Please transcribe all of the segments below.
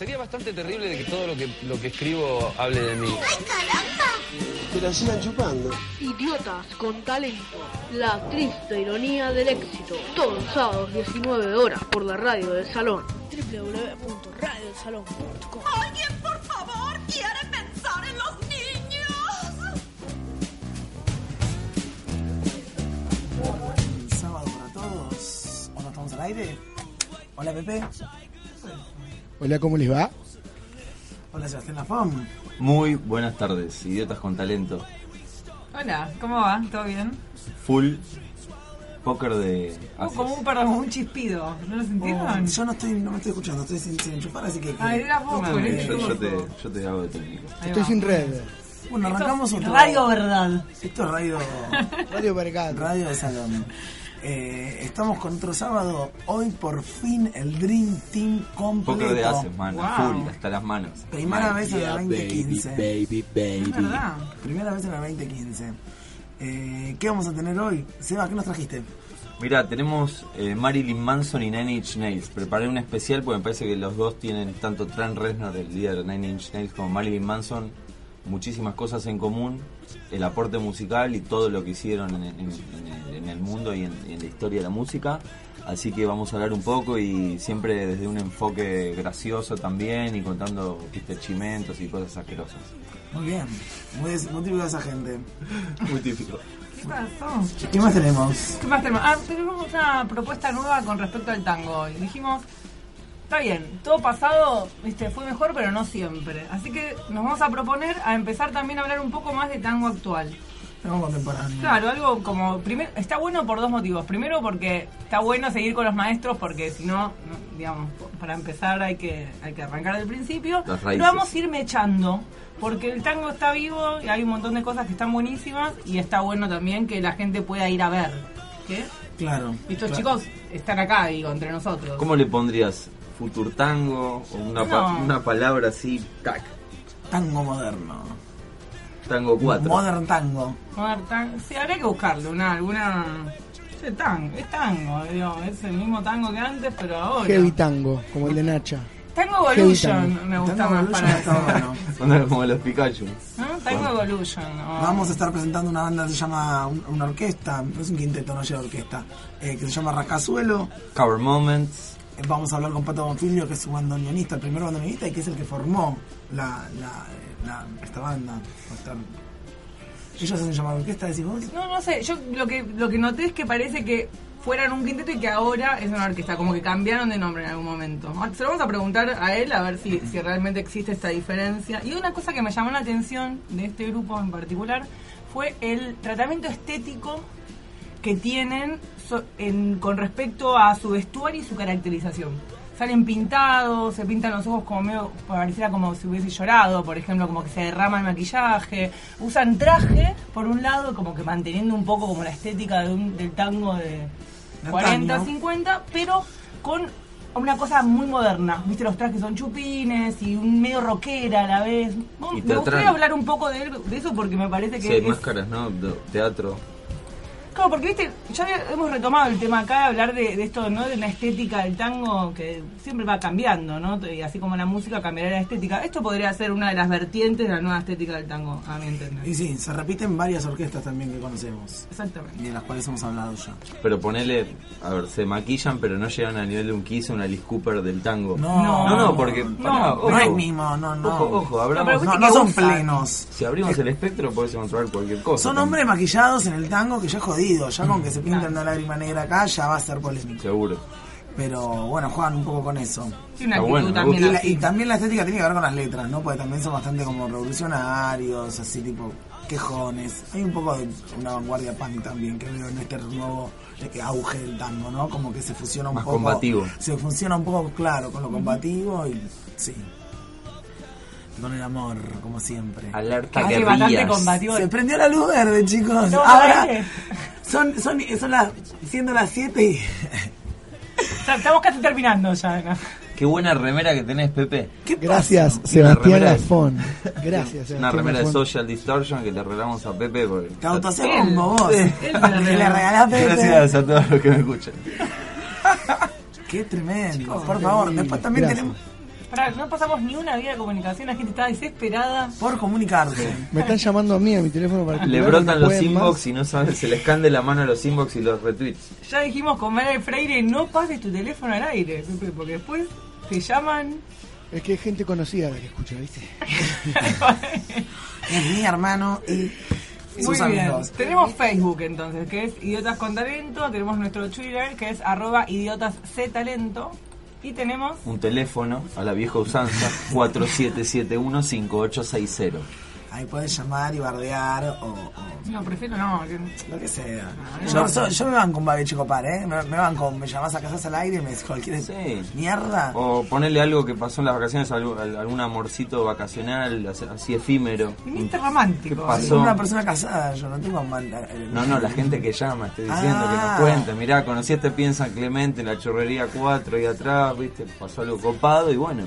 Sería bastante terrible de que todo lo que, lo que escribo hable de mí. Que la sigan chupando. Idiotas con talento. La triste ironía del éxito. Todos los sábados 19 horas por la radio del salón. www.radiosalon.com ¿Alguien, por favor, quiere pensar en los niños? Un sábado para todos. ¿O no estamos al aire? Hola Pepe. Hola, ¿cómo les va? Hola Sebastián Lafón. Muy buenas tardes, idiotas con talento. Hola, ¿cómo va? ¿Todo bien? Full póker de Uh, como un perdón, como un chispido. ¿No lo sintieron? Oh, yo no estoy, no me estoy escuchando, estoy sin, sin enchufar, así que. Ay, era vos, No, yo, te, yo te hago de técnico. Estoy va. sin red. Bueno, arrancamos otro. Radio Verdad. Esto es radio. Radio Vergado. radio de Salón. Eh, estamos con otro sábado. Hoy por fin el Dream Team completo. Póker de. Wow. Full, hasta las manos. Primera vez en la 2015. baby, Es verdad. Primera vez en la 2015. Eh, ¿Qué vamos a tener hoy? Seba, ¿qué nos trajiste? Mira, tenemos eh, Marilyn Manson y Nine Inch Nails. Preparé un especial porque me parece que los dos tienen, tanto Trent Reznor, el líder de Nine Inch Nails, como Marilyn Manson, muchísimas cosas en común. El aporte musical y todo lo que hicieron en, en- en el, en el mundo y en, la historia de la música. Así que vamos a hablar un poco y siempre desde un enfoque gracioso también y contando chimentos y cosas asquerosas. Muy bien. Muy, muy típico de esa gente. Muy típico. ¿Qué pasó? ¿Qué más tenemos? ¿Qué más tenemos? Ah, tenemos una propuesta nueva con respecto al tango. Y dijimos, está bien, todo pasado viste, fue mejor, pero no siempre. Así que nos vamos a proponer a empezar también a hablar un poco más de tango actual. Tenemos contemporáneo. Claro, algo como. Primer, está bueno por dos motivos. Primero, porque está bueno seguir con los maestros, porque si no, digamos, para empezar hay que, hay que arrancar del principio. Pero vamos a ir mechando, porque el tango está vivo y hay un montón de cosas que están buenísimas y está bueno también que la gente pueda ir a ver. ¿Qué? Claro. Y estos claro. chicos están acá, digo, entre nosotros. ¿Cómo le pondrías? ¿Futur tango? ¿O una, pa- una palabra así? Tac. Tango moderno. Tango 4. Modern tango. Modern tango. Sí, habría que buscarle una, alguna. Sí, tango, es tango, digo, es el mismo tango que antes, pero ahora. Heavy tango, como el de Nacha. Tango Evolution tango. me gusta Tango más para eso. bueno. Como los Pikachu. ¿No? Tango Evolution. Vamos a estar presentando una banda que se llama, un- una orquesta, no es un quinteto, no lleva orquesta, eh, que se llama Racazuelo. Cover Moments. Vamos a hablar con Pato Bonfilio, que es su bandoneonista, el primer bandoneonista y que es el que formó la, la, esta banda. Va a estar- Ellos hacen llamar orquesta, decís vos. No, no sé, yo lo que, lo que noté es que parece que fueran un quinteto y que ahora es una orquesta, como que cambiaron de nombre en algún momento. Ah, Se lo vamos a preguntar a él a ver si, si realmente existe esta diferencia. Y una cosa que me llamó la atención de este grupo en particular fue el tratamiento estético que tienen so- en- con respecto a su vestuario y su caracterización. Salen pintados, se pintan los ojos como medio, pareciera como si hubiese llorado, por ejemplo, como que se derrama el maquillaje. Usan traje, por un lado, como que manteniendo un poco como la estética de un- del tango de De 40, antaño. 50, pero con una cosa muy moderna. Viste, los trajes son chupines y un medio rockera a la vez. Bueno, me gustaría hablar un poco de, de eso porque me parece que Sí, hay es- máscaras, ¿no? De- teatro. Claro, porque viste, ya hemos retomado el tema acá de hablar de, de esto, ¿no? De una estética del tango que siempre va cambiando, ¿no? Y así como la música cambiará la estética. Esto podría ser una de las vertientes de la nueva estética del tango, a mi entender. Y sí, se repiten varias orquestas también que conocemos. Exactamente. Y de las cuales hemos hablado ya. Pero ponele, a ver, se maquillan, pero no llegan al nivel de un Kiss o una Alice Cooper del tango. No, no, no, porque. no ojo, No es mimo, no, no. Ojo, ojo, abramos- No, No, no son usan. plenos. Si abrimos el espectro, podés encontrar cualquier cosa. Son también. hombres maquillados en el tango que ya es Ya con que se pintan Claro. una lágrima negra acá ya va a ser polémico. Seguro. Pero bueno, juegan un poco con eso. Sí, una actitud bueno, también Y, la- así. y también la estética tiene que ver con las letras, ¿no? Porque también son bastante como revolucionarios, así tipo quejones. Hay un poco de una vanguardia punk también que veo en este nuevo eh, auge del tango, ¿no? Como que se fusiona un Más poco. combativo. Se fusiona un poco, claro, con lo combativo y sí. Con el amor, como siempre. Alerta que bastante rías. combativo. Se prendió la luz verde, chicos. No, Ahora son, son, son las siendo las 7 y O sea, Estamos casi terminando ya. acá. Qué buena remera que tenés, Pepe. ¿Qué Gracias, pasa? Sebastián Lafón. Gracias, Sebastián Una remera de. Social Distortion que le regalamos a Pepe. Porque... Te como vos. él le regaló. regalás Pepe. Gracias a todos los que me escuchan. Qué tremendo. Por favor, después también Gracias. tenemos Pará, no pasamos ni una vía de comunicación, la gente está desesperada. Por comunicarse. Me están llamando a mí a mi teléfono para Le brotan los inbox y no saben, se les cande la mano a los inbox y los retweets. Ya dijimos con María Freire, no pases tu teléfono al aire, porque después te llaman. Es que hay gente conocida la que escucha, ¿viste? Es mi hermano y Muy sus bien. amigos. Tenemos Facebook entonces, que es Idiotas con Talento. Tenemos nuestro Twitter, que es arroba idiotas C talento. Y tenemos. Un teléfono a la vieja usanza 4771-5860. Ahí puedes llamar y bardear o, o No, prefiero no. que- lo que sea. no, Yo, no. so- yo me van con Babi Chico Par, ¿eh? Me, me van con, me llamás a casas al aire y me decís cualquier Sí. mierda. O ponerle algo que pasó en las vacaciones, algún, algún amorcito vacacional, así- efímero. Viniste romántico. ¿Qué pasó? Soy una persona casada, yo no tengo man- eh, No, no, la gente que llama, estoy diciendo, que Ah. nos cuenta. Mirá, conocí a este Pie en San Clemente, en la chorrería 4 y atrás, viste, pasó algo copado y bueno,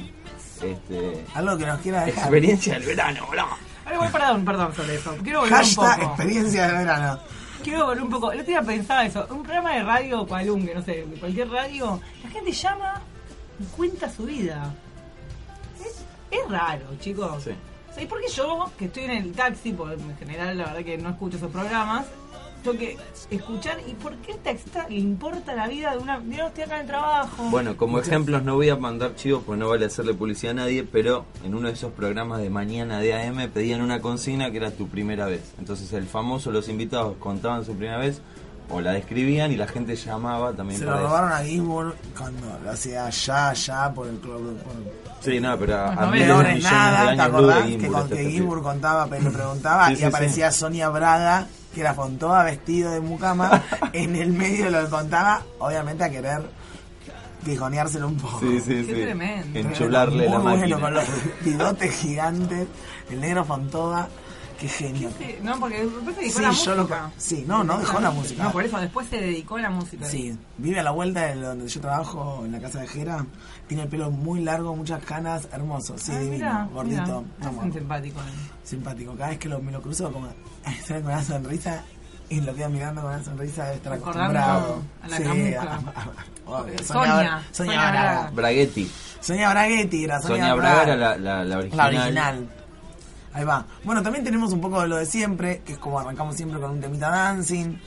este, Algo que nos quiera dejar. experiencia del verano, boludo. Igual, perdón, perdón sobre eso. Quiero volver un poco. experiencia de verano. Quiero volver un poco. El otro día pensaba eso. Un programa de radio cualunque, no sé, cualquier radio. La gente llama y cuenta su vida. Es, es raro, chicos. Sí. ¿y por qué yo, que estoy en el taxi, porque en general la verdad que no escucho esos programas, tengo que escuchar y por qué taxista le importa la vida de una... Yo estoy acá en el trabajo. Bueno, como ejemplos no voy a mandar chivos, pues no vale hacerle publicidad a nadie, pero en uno de esos programas de mañana de AM pedían una consigna que era tu primera vez. Entonces el famoso, los invitados contaban su primera vez o la describían y la gente llamaba también Se lo eso. robaron a Ginsburg cuando lo hacía ya, ya por el club. Por, Sí, no, pero a, miles de millones de nada, ¿te años luz acordás? de Que, con, que contaba, pero le preguntaba Sí, y sí, aparecía Sonia Braga, que era Fontova vestido de mucama, en el medio lo que contaba, obviamente a querer pijoneárselo un poco. Sí, sí, Qué sí. tremendo. Enchularle la Muy bueno, máquina. con los bigotes gigantes, el negro Fontova, qué genio. Sí, no, porque después se dedicó Sí, a la yo lo música. Sí, no, no dejó la música. No, por eso después se dedicó a la música. Sí, vive a la vuelta de donde yo trabajo, en la casa de Jera. Tiene el pelo muy largo, muchas canas, hermoso. Sí, Ah, divino, mira, gordito. es simpático. eh. simpático. Cada vez que lo, me lo cruzo, como sale con una sonrisa y lo quedo mirando con una sonrisa de estar Recordando acostumbrado. a la Sí, camuca. a- a- obvio, Sonia, Sonia, Sonia Sonia Braga. Braga. Braguetti. Sonia Braguetti era Sonia, Sonia Braga era la, la, la original. La original. Ahí va. Bueno, también tenemos un poco de lo de siempre, que es como arrancamos siempre con un temita dancing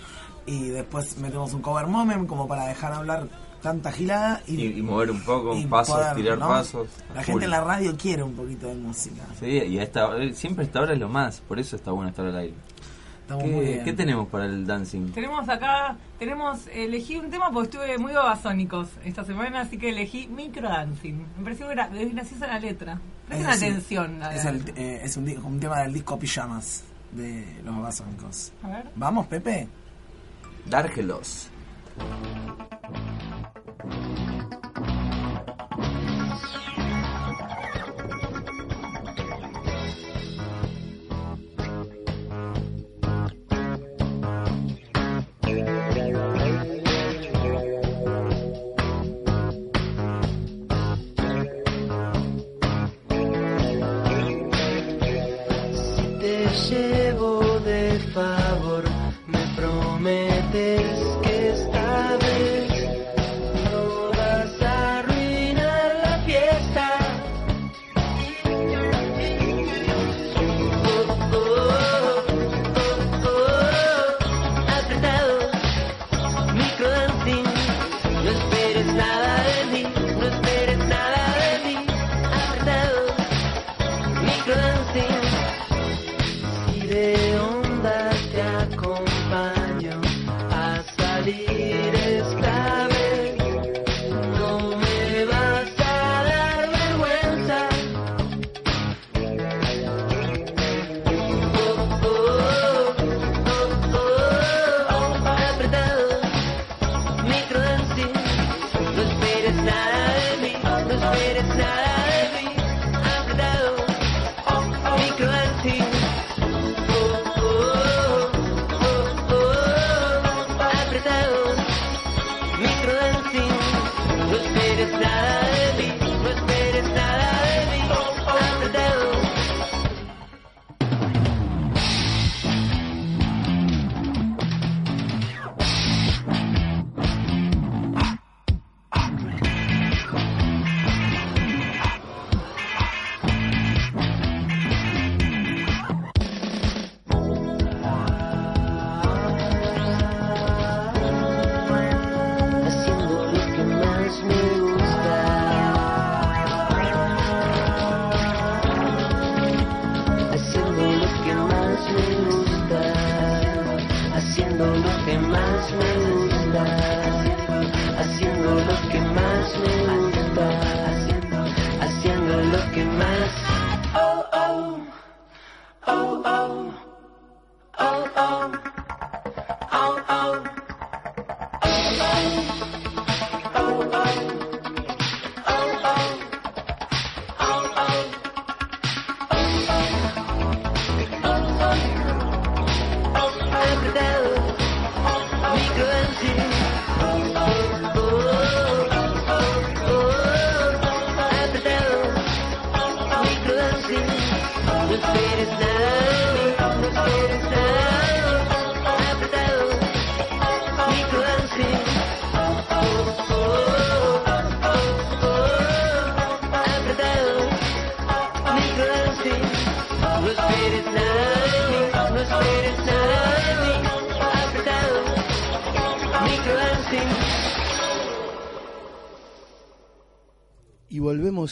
y después metemos un cover moment como para dejar hablar tanta gilada y, Y, y mover un poco, y pasos, poder, tirar ¿no? pasos. La gente en la radio quiere un poquito de música. Sí, y a esta, eh, siempre esta hora es lo más, por eso está bueno estar al aire. Muy ¿Qué, bien. qué tenemos para el dancing? Tenemos acá, tenemos, elegí un tema porque estuve muy babasónicos esta semana, así que elegí microdancing. Me pareció graciosa la letra. Presten Es- atención. Es, el, eh, es un tema del disco Pijamas de los babasónicos. A ver. ¿Vamos, Pepe? Dárgelos. Llevo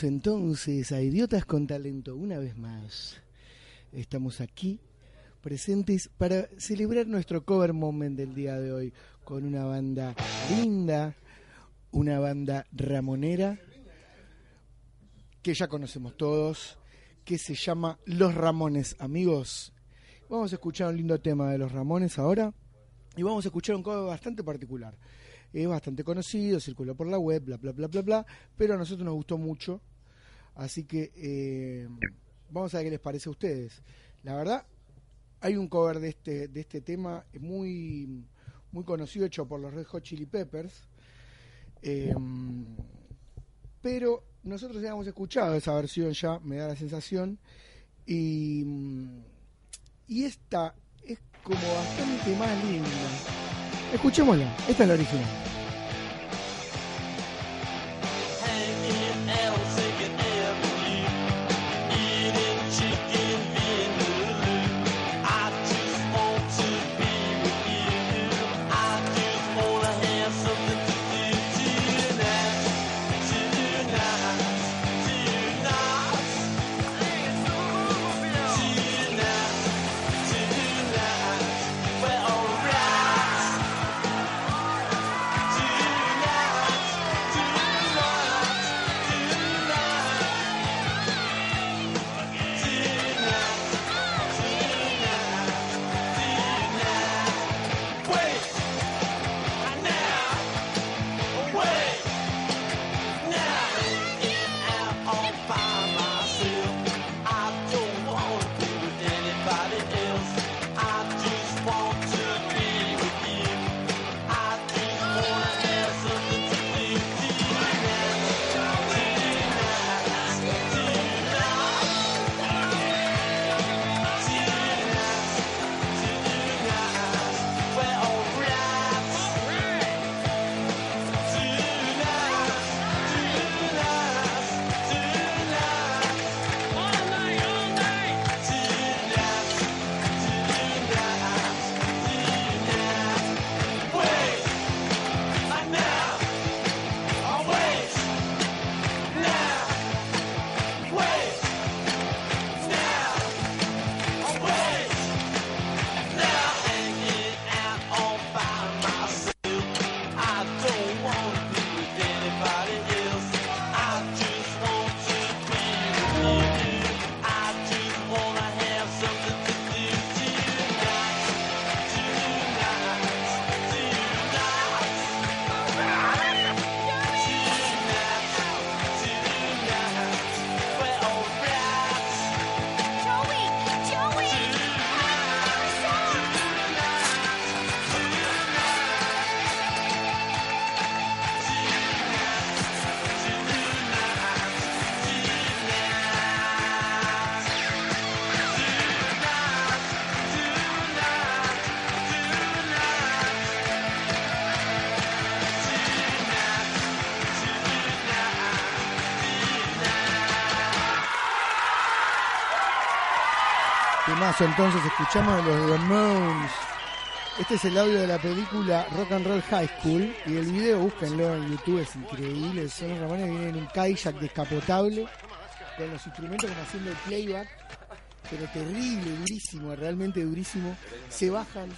Entonces a Idiotas con Talento una vez más. Estamos aquí presentes para celebrar nuestro cover moment del día de hoy con una banda linda, una banda ramonera que ya conocemos todos, que se llama Los Ramones, amigos. Vamos a escuchar un lindo tema de Los Ramones ahora y vamos a escuchar un cover bastante particular. Es bastante conocido, circuló por la web, bla, bla, bla, bla, bla, pero a nosotros nos gustó mucho. Así que eh, vamos a ver qué les parece a ustedes. La verdad, hay un cover de este, de este tema muy, muy conocido, hecho por los Red Hot Chili Peppers. Eh, pero nosotros habíamos escuchado esa versión ya, me da la sensación. Y, y esta es como bastante más linda. Escuchémosla, esta es la original. Entonces escuchamos de los Ramones. Este es el audio de la película Rock and Roll High School y el video, búsquenlo en YouTube, es increíble. Son los Ramones vienen en un Cadillac descapotable con los instrumentos como haciendo el playback, pero terrible, durísimo, realmente durísimo. Se bajan.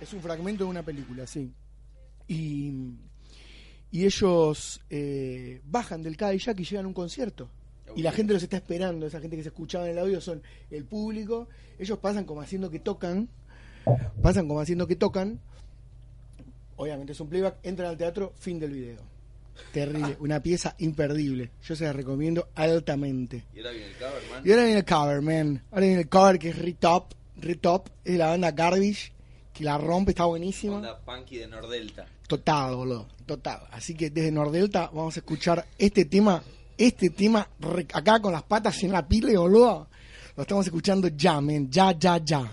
Es un fragmento de una película, sí. Y, y ellos eh, bajan del Cadillac y llegan a un concierto. Y la gente los está esperando, esa gente que se escuchaba en el audio son el público. Ellos pasan como haciendo que tocan, pasan como haciendo que tocan. Obviamente es un playback, entran al teatro, fin del video. Terrible, una pieza imperdible. Yo se la recomiendo altamente. Y ahora viene el cover, man. Y ahora viene el cover, man. Ahora viene el cover que es Retop. Retop es de la banda Garbage, que la rompe, está buenísima. Onda punky de Nordelta. Total, boludo. Total. Así que desde Nordelta vamos a escuchar este tema. Este tema acá con las patas en la pile, boludo. Lo estamos escuchando ya, men. Ya, ya, ya.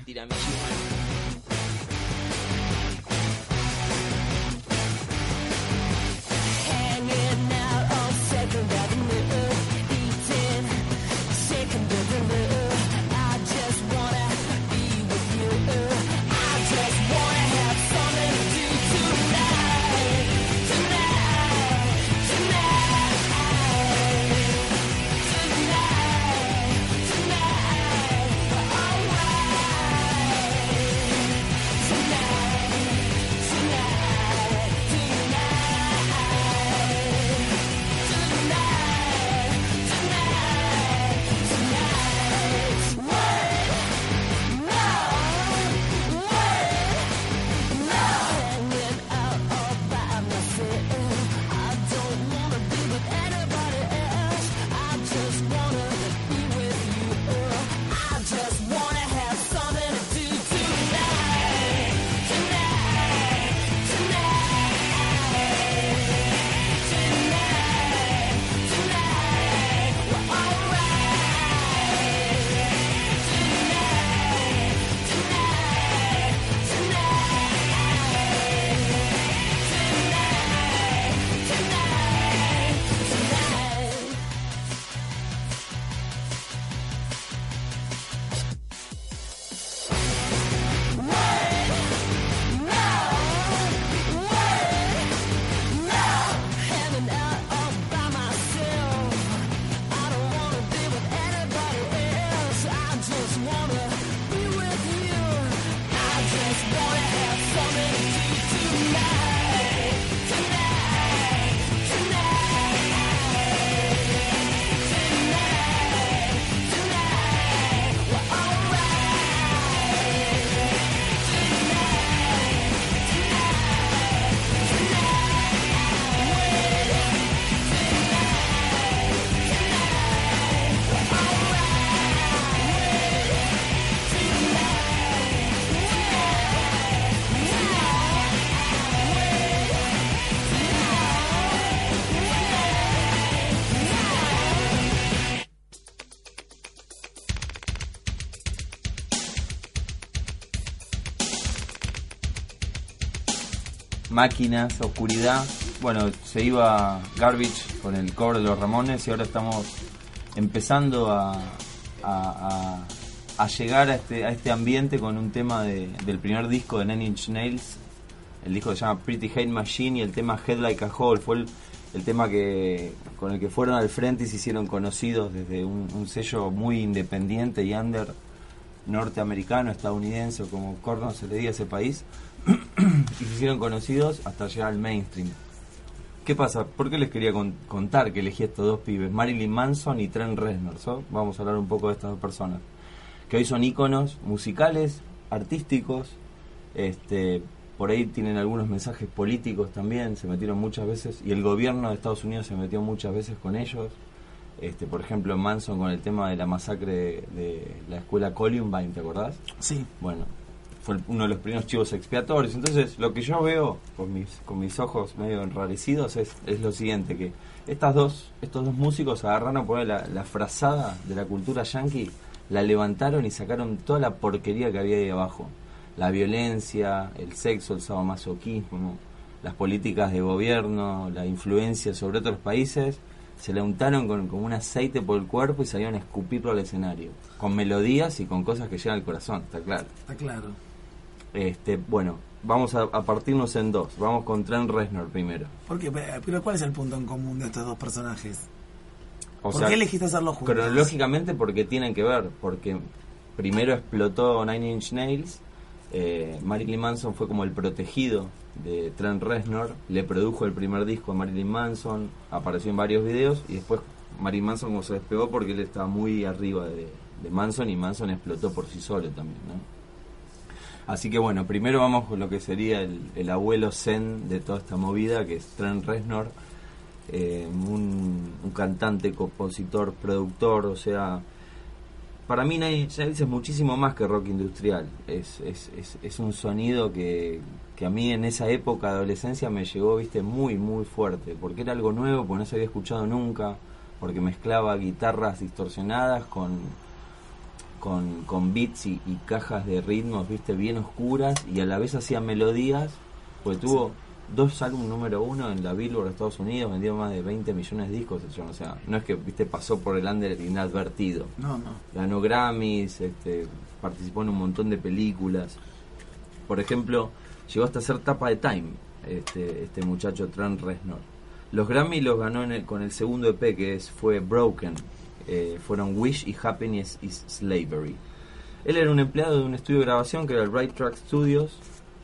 Máquinas, oscuridad. Bueno, se iba Garbage con el cover de los Ramones y ahora estamos empezando a, a- llegar a este, a este ambiente con un tema de- del primer disco de Nine Inch Nails. El disco se llama Pretty Hate Machine y el tema Head Like a Hole fue el, el tema que con el que fueron al frente y se hicieron conocidos desde un, sello muy independiente y under norteamericano, estadounidense como corno se le diga a ese país y se hicieron conocidos hasta llegar al mainstream. ¿Qué pasa? ¿Por qué les quería con- contar que elegí estos dos pibes? Marilyn Manson y Trent Reznor. ¿so? Vamos a hablar un poco de estas dos personas. Que hoy son íconos musicales, artísticos, este, por ahí tienen algunos mensajes políticos también, se metieron muchas veces, y el gobierno de Estados Unidos se metió muchas veces con ellos. Este, por ejemplo, Manson con el tema de la masacre de, de la escuela Columbine, ¿te acordás? Sí. Bueno, fue uno de los primeros chivos expiatorios. Entonces, lo que yo veo con mis, con mis ojos medio enrarecidos es, es lo siguiente, que estas dos, estos dos músicos agarraron por la, la frazada de la cultura yankee, la levantaron y sacaron toda la porquería que había ahí abajo. La violencia, el sexo, el sadomasoquismo, las políticas de gobierno, la influencia sobre otros países, se le untaron con, con un aceite por el cuerpo y salieron a escupirlo al escenario. Con melodías y con cosas que llegan al corazón, está claro. Está claro. Este, bueno, vamos a, a partirnos en dos. Vamos con Trent Reznor primero. ¿Por qué? Pero ¿cuál es el punto en común de estos dos personajes? O ¿Por sea, qué elegiste hacerlo juntos? Cronológicamente porque tienen que ver, porque primero explotó Nine Inch Nails Eh, Marilyn Manson fue como el protegido de Trent Reznor, le produjo el primer disco a Marilyn Manson, apareció en varios videos y después Marilyn Manson como se despegó porque él estaba muy arriba de, de Manson y Manson explotó por sí solo también, ¿no? Así que bueno, primero vamos con lo que sería el, el abuelo zen de toda esta movida, que es Trent Reznor, eh, un, cantante, compositor, productor, o sea, para mí Nine Inch es muchísimo más que rock industrial, es un sonido que, que a mí en esa época de adolescencia me llegó, viste, muy, muy fuerte, porque era algo nuevo, porque no se había escuchado nunca, porque mezclaba guitarras distorsionadas con con, con beats y, y cajas de ritmos, viste, bien oscuras y a la vez hacía melodías, pues tuvo dos álbumes número uno en la Billboard de Estados Unidos, vendió más de 20 millones de discos, o sea, no es que, viste, pasó por el under inadvertido. No, no. Ganó Grammys, este, participó en un montón de películas. Por ejemplo, llegó hasta ser tapa de Time, este, este muchacho Trent Reznor. Los Grammy los ganó en el- con el segundo EP que es, fue Broken. Eh, fueron Wish y Happiness is Slavery. Él era un empleado de un estudio de grabación que era el Right Track Studios.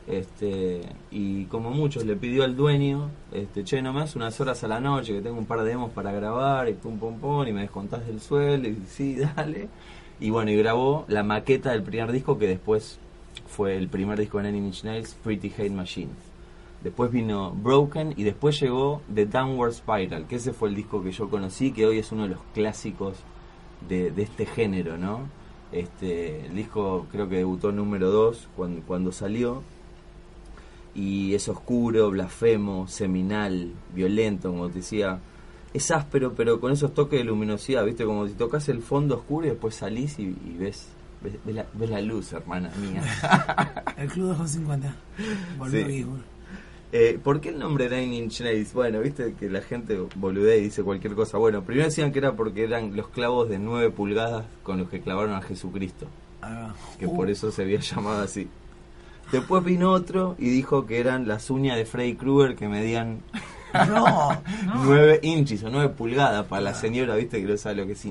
Este, y como muchos le pidió al dueño, este, che, nomás unas horas a la noche que tengo un par de demos para grabar y pum pum pum y me descontás del sueldo y sí, dale. Y bueno, y grabó la maqueta del primer disco que después fue el primer disco de Inch Nails, Pretty Hate Machine. Después vino Broken y después llegó The Downward Spiral, que ese fue el disco que yo conocí, que hoy es uno de los clásicos de, de este género, ¿no? Este, el disco creo que debutó número 2 cuando, cuando salió y es oscuro, blasfemo, seminal, violento, como te decía. Es áspero, pero con esos toques de luminosidad, ¿viste? Como si tocas el fondo oscuro y después salís y, y ves, ves, ves la, ves la luz, hermana mía. El Club 250. Volvió Sí. vivo. Eh, ¿Por qué el nombre Nine Inch Nails? Bueno, viste que la gente boludea y dice cualquier cosa. Bueno, primero decían que era porque eran los clavos de 9 pulgadas con los que clavaron a Jesucristo, va. que Uh, por eso se había llamado así. Después vino otro y dijo que eran las uñas de Freddy Krueger que medían No, 9 inches o 9 pulgadas para la señora, viste que no sabe lo que es.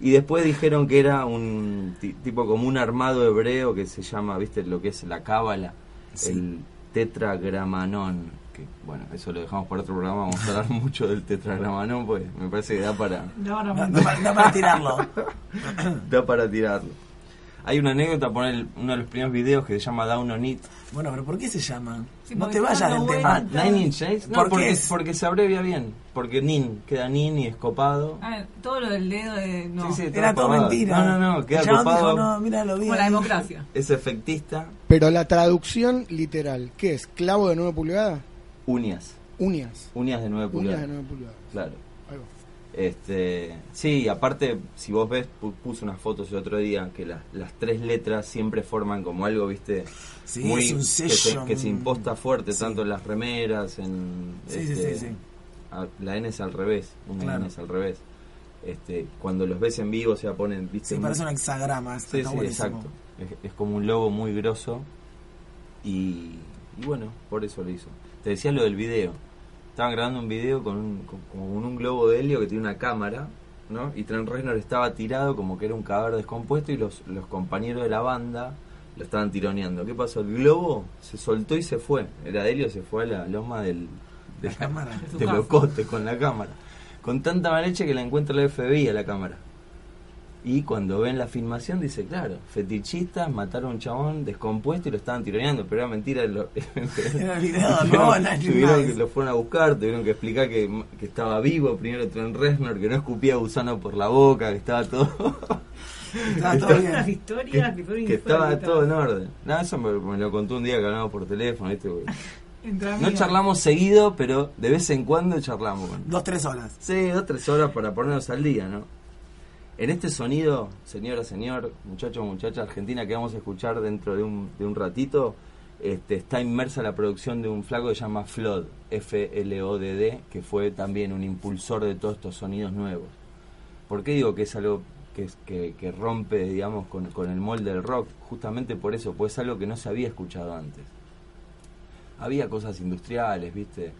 Y después dijeron que era un ti- tipo como un armado hebreo que se llama, viste, lo que es la cábala, Sí. el tetragramanón. Que bueno, eso lo dejamos para otro programa, vamos a hablar mucho del tetragramanón, pues me parece que da para, No, no, para- da para tirarlo. da para tirarlo. Hay una anécdota, poner el- uno de los primeros videos que se llama Down on It. Bueno, pero ¿por qué se llama? Sí, no te vayas del tema. Ah, Nine Inch Nails. No, ¿Por qué porque, es? porque se abrevia bien. Porque Nin, queda Nin y escopado. Ah, todo lo del dedo de. No. Sí, sí, Era todo copado. mentira. No, no, no, queda El chabón copado. dijo, no, mira, lo vi. Como la democracia. Es efectista, Pero la traducción literal, ¿qué es? ¿Clavo de 9 pulgadas? uñas. Uñas. Uñas de 9 Uñas pulgadas. de 9 pulgadas. Claro. Este, sí, aparte, si vos ves, pu- puse unas fotos el otro día que las las tres letras siempre forman como algo, viste, Sí, muy es un que, se, que se imposta fuerte Sí. tanto en las remeras, en Sí, este, a- la N es al revés, una Claro. N es al revés. Este, cuando los ves en vivo se ponen, viste, Sí, parece un hexagrama. Está, exacto. Es, es como un logo muy grosso y, y bueno, por eso lo hizo. Te decía lo del video. Estaban grabando un video con un, con, un globo de helio que tiene una cámara, ¿no? Y Trent Reznor estaba tirado como que era un cadáver descompuesto y los, los compañeros de la banda lo estaban tironeando. ¿Qué pasó? El globo se soltó y se fue. Era de helio, se fue a la loma del, de La cámara. De su del casa. ocote con la cámara. Con tanta mala leche que la encuentra la FBI a la cámara. Y cuando ven la filmación dice, claro, fetichistas mataron a un chabón descompuesto y lo estaban tironeando, pero era mentira. Lo, Era video, no, tuvieron, Inch tuvieron que lo fueron a buscar, tuvieron que explicar que, que estaba vivo primero Trent Reznor, que no escupía gusano por la boca, que estaba todo... Estaba todo bien. historias que, son que estaba todo en orden. No, eso me, me lo contó un día que hablamos por teléfono, ¿viste? No charlamos seguido, pero de vez en cuando charlamos. Dos, tres horas. Sí, dos, tres horas para ponernos al día, ¿no? En este sonido, señora, señor, muchacho, muchacha argentina que vamos a escuchar dentro de un, de un ratito, este, está inmersa la producción de un flaco que se llama Flood, F-L-O-D-D, que fue también un impulsor de todos estos sonidos nuevos. ¿Por qué digo que es algo que, que, rompe, digamos, con, el molde del rock? Justamente por eso, pues es algo que no se había escuchado antes. Había cosas industriales, ¿viste?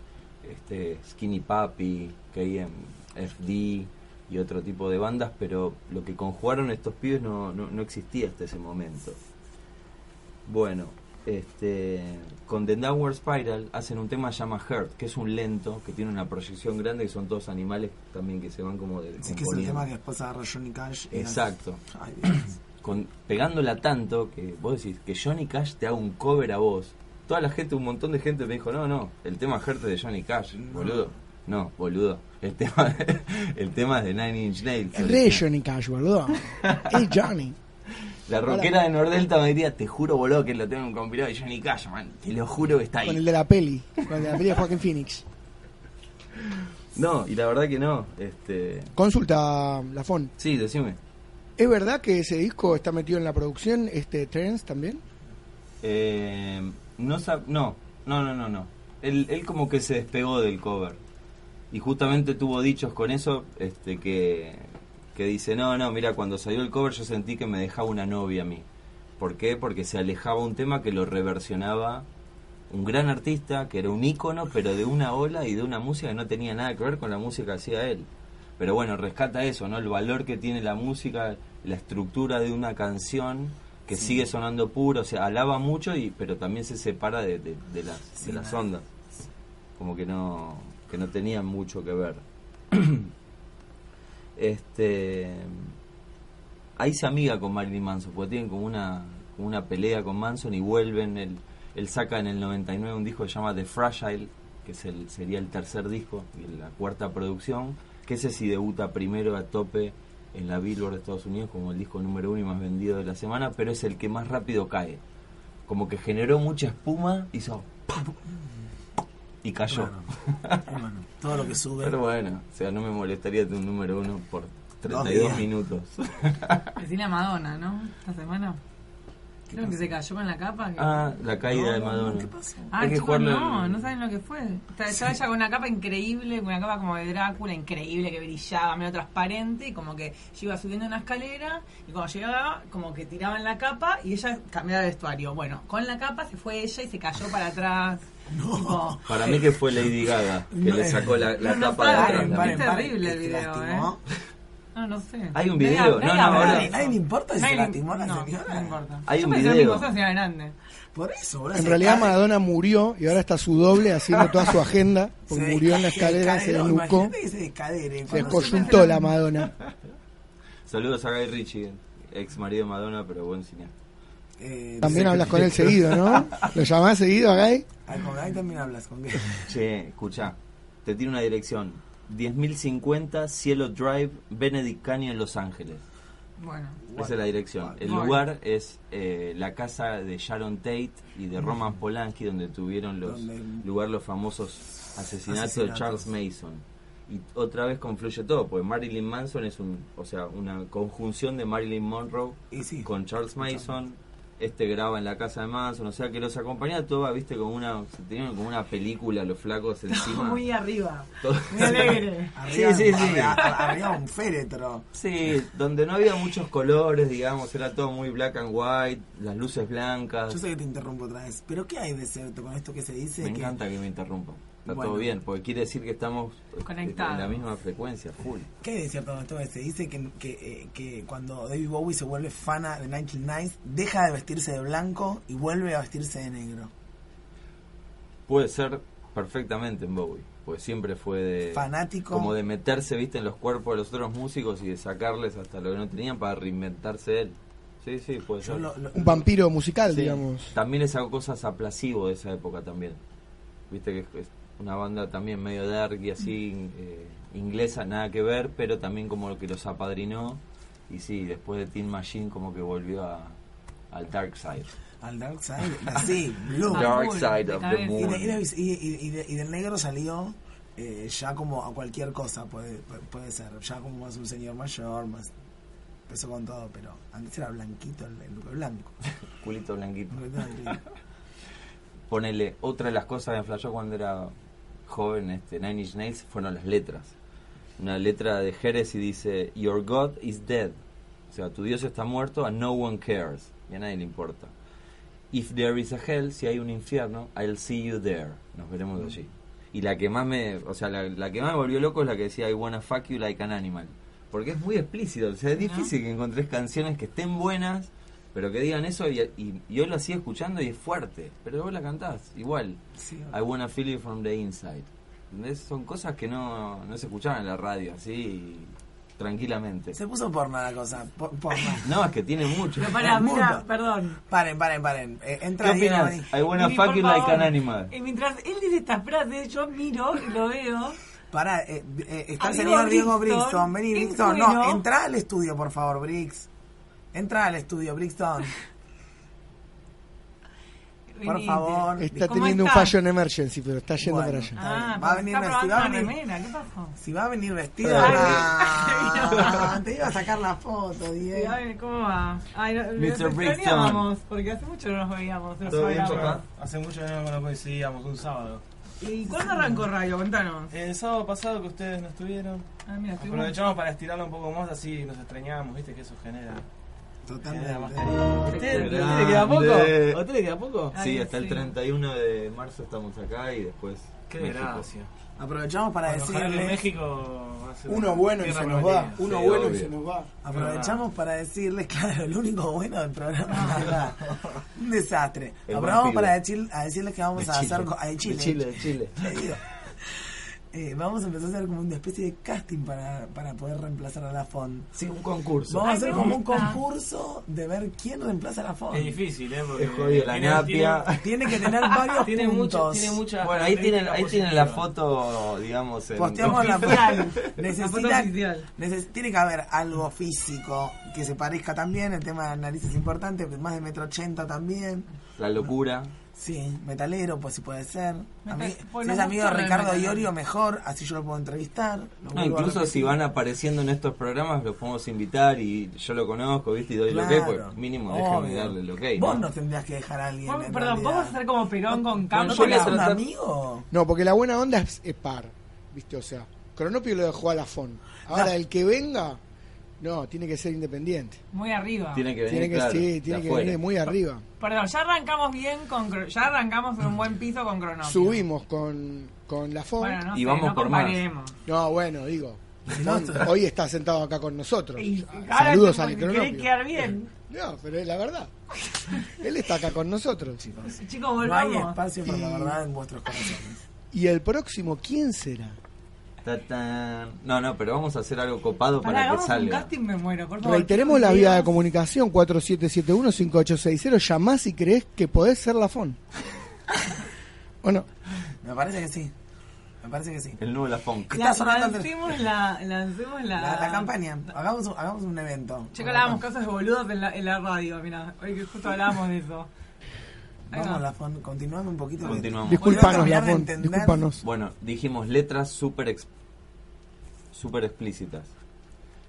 Este, Skinny Papi, KMFD y otro tipo de bandas, pero lo que conjugaron estos pibes no, no, no existía hasta ese momento. Bueno, este, con The Downward Spiral hacen un tema que se llama Hurt, que es un lento, que tiene una proyección grande, y son todos animales también que se van como de Sí, que es el tema que después agarra Johnny Cash. Exacto. Ay. Con, pegándola tanto que vos decís que Johnny Cash te haga un cover a vos. Toda la gente, un montón de gente me dijo, no, no, el tema Hurt es de Johnny Cash, boludo. No, boludo. El tema, el tema de Nine Inch Nails. El rey Johnny Cash, boludo. Hey, Johnny. La rockera de Nordelta me diría, te juro, boludo, que lo tengo compilado de Johnny Cash, man. Te lo juro que está Con el ahí. de la peli. Con el de la peli de Joaquin Phoenix. No, y la verdad que no. Este, Consulta, Lafon. sí, decime. ¿Es verdad que ese disco está metido en la producción, este Terence también? Eh, no, no, no, no, no, no. Él, él como que se despegó del cover. Y justamente tuvo dichos con eso, este, que, que dice, no, no, mira, cuando salió el cover yo sentí que me dejaba una novia a mí. ¿Por qué? Porque se alejaba un tema que lo reversionaba un gran artista, que era un ícono, pero de una ola y de una música que no tenía nada que ver con la música que hacía él. Pero bueno, rescata eso, ¿no? El valor que tiene la música, la estructura de una canción que sigue sonando puro, o sea, alaba mucho, y pero también se separa de, de- de las, Sí, de las ondas. Como que no, que no tenían mucho que ver. este ahí se amiga con Marilyn Manson, porque tienen como una, una pelea con Manson y vuelven. Él, él saca en el 99 un disco que se llama The Fragile, que es el, sería el tercer disco y la cuarta producción, que ese sí debuta primero a tope en la Billboard de Estados Unidos como el disco número uno y más vendido de la semana, pero es el que más rápido cae. Como que generó mucha espuma, hizo y cayó. Bueno, bueno, todo lo que sube. Pero bueno, o sea, no me molestaría de un número uno por Dos 32 días. minutos. Decirle a Madonna, ¿no? Esta semana. Creo que se cayó con la capa. que- ah, la caída No, de Madonna. ¿qué pasó? Ah, Hay que chicos, no, no saben lo que fue. Estaba, estaba ella con una capa increíble, con una capa como de Drácula, increíble, que brillaba, medio transparente, y como que yo iba subiendo una escalera, y cuando llegaba, como que tiraban la capa, y ella cambiaba de vestuario. Bueno, con la capa se fue ella y se cayó para atrás. Tipo, Para mí que fue Lady Gaga que No, le sacó la, la no, no, tapa de atrás. Paren, paren. Es terrible el ¿Te video, lastimó? no, no sé. Hay un video, nadie no, no, ahora- Nadie, eso. nadie le importa si se Nadie lastimó la no, señora. No importa. Hay Yo un video. grande. Por eso. En se realidad cae. Madonna murió y ahora está su doble haciendo toda su agenda. Porque Se murió en la escalera, se desnucó, se se descoyuntó la Madonna. Saludos a Guy Ritchie, ex marido de Madonna, pero buen cineasta. Eh, También hablas con él seguido, ¿no? ¿Lo llamás seguido a Guy? Ah, con Guy también hablas con. Che, escucha, te tiro una dirección. 10.050 Cielo Drive, Benedict Canyon, Los Ángeles. Bueno. Esa es la dirección. El lugar es eh, la casa de Sharon Tate y de Roman Polanski, donde tuvieron los Donde- lugar los famosos asesinatos, de. Charles Mason. Y otra vez confluye todo, porque Marilyn Manson es un, o sea, una conjunción de Marilyn Monroe Y sí. con Charles Mason. Este graba en la casa de Manson, o sea que los acompañaba todo, viste, como una, se tenían como una película los flacos encima. Muy arriba. Todo- Muy alegre. Arriba, Sí, sí, sí. Arriba, arriba un féretro. Sí, donde no había muchos colores, digamos, era todo muy black and white, las luces blancas. Yo sé que te interrumpo otra vez, pero ¿qué hay de cierto con esto que se dice? Me que encanta que me interrumpan. Está Bueno. todo bien, porque quiere decir que estamos Conectados. en la misma frecuencia, full. ¿Qué de cierto con esto que se dice que, que, eh, que cuando David Bowie se vuelve fana de 1999 deja de vestirse de blanco y vuelve a vestirse de negro? Puede ser perfectamente en Bowie, pues siempre fue de... Fanático. Como de meterse, viste, en los cuerpos de los otros músicos y de sacarles hasta lo que no tenían para reinventarse él. Sí, sí, puede Yo ser. lo- lo- Un vampiro musical, Sí. digamos. También le sacó cosas a Placebo de esa época también. Viste que es- es una banda también medio dark y así eh, inglesa, nada que ver, pero también como lo que los apadrinó. Y sí, después de Teen Machine como que volvió a, al Dark Side. al Dark Side, así, blue. Dark Side de of the Moon. de- y de- y- y- y de- y del negro salió eh, ya como a cualquier cosa, puede, puede ser. Ya como más un señor mayor, más. Empezó con todo, pero antes era blanquito el, el look blanco. Culito blanquito. Blanquito. Ponele, otra de las cosas que me flashó cuando era joven, este, Nine Inch Nails, fueron las letras. Una letra de Jerez y dice, Your God is dead. O sea, tu Dios está muerto and no one cares. Y a nadie le importa. If there is a hell, si hay un infierno, I'll see you there. Nos veremos allí. Y la que más me, o sea, la, la que más me volvió loco es la que decía I wanna fuck you like an animal. Porque es muy explícito, o sea, es difícil que encontres canciones que estén buenas Pero que digan eso y, y, y yo la sigo escuchando y es fuerte. Pero vos la cantás igual. Sí, I wanna feel it from the inside. ¿Entendés? Son cosas que no, no se escuchaban en la radio así tranquilamente. Se puso porno la cosa. por- porno. No, es que tiene mucho. Pero para, mira, perdón. Paren, paren, paren. Eh, ¿Qué entra Diego opinas? ahí. I wanna fuck you like an animal. Y mientras él dice estas frases, yo miro y lo veo. Pará, eh, eh, está el señor Diego Brixton. Vení, Brixton. No, entra al estudio, por favor, Brix. Entra al estudio, Brixton. Por Venite. favor. Está ¿Cómo teniendo un fallo en emergency, pero está yendo Bueno. para allá. Ah. Va a venir vestido. Si va a venir vestido, Ay, ah, te iba a sacar la foto, Diego. Ay, ¿Cómo va? Ay, no, nos Brixton. porque hace mucho no nos veíamos. nos ¿Todo bien, papá? Hace mucho que no coincidíamos, un sábado. ¿Y cuándo arrancó Radio? Contanos. El sábado pasado que ustedes no estuvieron, Ah, mira, estuvimos- aprovechamos para estirarlo un poco más, así nos extrañamos, viste que eso genera. Totalmente. cariño. ¿A usted, usted le queda poco? ¿A usted le queda poco? Ay, Sí, hasta el sí. 31 de marzo estamos acá y después Qué desgracia. Aprovechamos para Bueno, decirles. México Uno bueno y se nos va. Uno Sí, bueno y se nos va. Aprovechamos para decirles, claro, el único bueno del programa. la verdad. Un desastre. El Aprovechamos para decir, a decirles que vamos De a Chile. hacer. ah, de De Chile. Chile, de Chile. Eh, vamos a empezar a hacer como una especie de casting para, para poder reemplazar a la FON. Sí, un concurso. Vamos a hacer como un concurso de ver quién reemplaza a la FON. Es difícil, ¿eh? Porque Es jodido, la tiene- napia. Tiene que tener varios Tiene, mucho, puntos. tiene mucha. Bueno, ahí tienen, ahí tienen la foto, digamos, en Posteamos la foto. La foto Necesita, oficial. neces- tiene que haber algo físico que se parezca también. El tema de la nariz es importante, más de metro ochenta también. la locura. Sí, metalero, pues si puede ser. A mí, Metal- si es amigo de Ricardo. Iorio, mejor, así yo lo puedo entrevistar. lo No, vuelvo a incluso si van apareciendo en estos programas los podemos invitar y yo lo conozco, ¿viste? Y doy lo que, pues mínimo déjame darle lo que. Vos ¿no? no tendrías que dejar a alguien. Vos- en Perdón, realidad. vamos a hacer como Perón con ¿No yo le tenés un tratar- amigo? No, porque la buena onda es, es par, ¿viste? O sea, Cronopio lo dejó a la FON. Ahora, No. el que venga, no, tiene que ser independiente. Muy arriba. Tiene que venir, Tiene que, claro, sí, de tiene que venir muy arriba. Perdón, ya arrancamos bien con. Ya arrancamos en un buen piso con Cronopio. Subimos con, con la FON. Bueno, no Y sé, vamos no por más. No, bueno, digo. Hoy está sentado acá con nosotros. Y ahora Saludos al ¿Querés Cronopio. quedar bien? No, pero es la verdad. Él está acá con nosotros. Chicos, No hay volvamos. espacio para la verdad en vuestros corazones. ¿Y el próximo quién será? No, no, pero vamos a hacer algo copado Para, para, que hagamos un salga. casting, me muero. Por favor. Reiteremos la vía de comunicación 4771-5860. Llamás si crees que podés ser la FON. ¿O no? Me parece que sí. Me parece que sí. El nuevo La Funk. Está La- sonando lancemos la, lancemos la, La, la campaña. Hagamos un, hagamos un evento. Che, que hablábamos cosas de boludos en la, en la radio, mira. Hoy que justo hablábamos de eso. Vamos, va. la fon- continuando un poquito. Continuamos. Disculpanos, Quiero la terminar de FON. entender- Disculpanos. Bueno, dijimos letras súper ex- súper explícitas.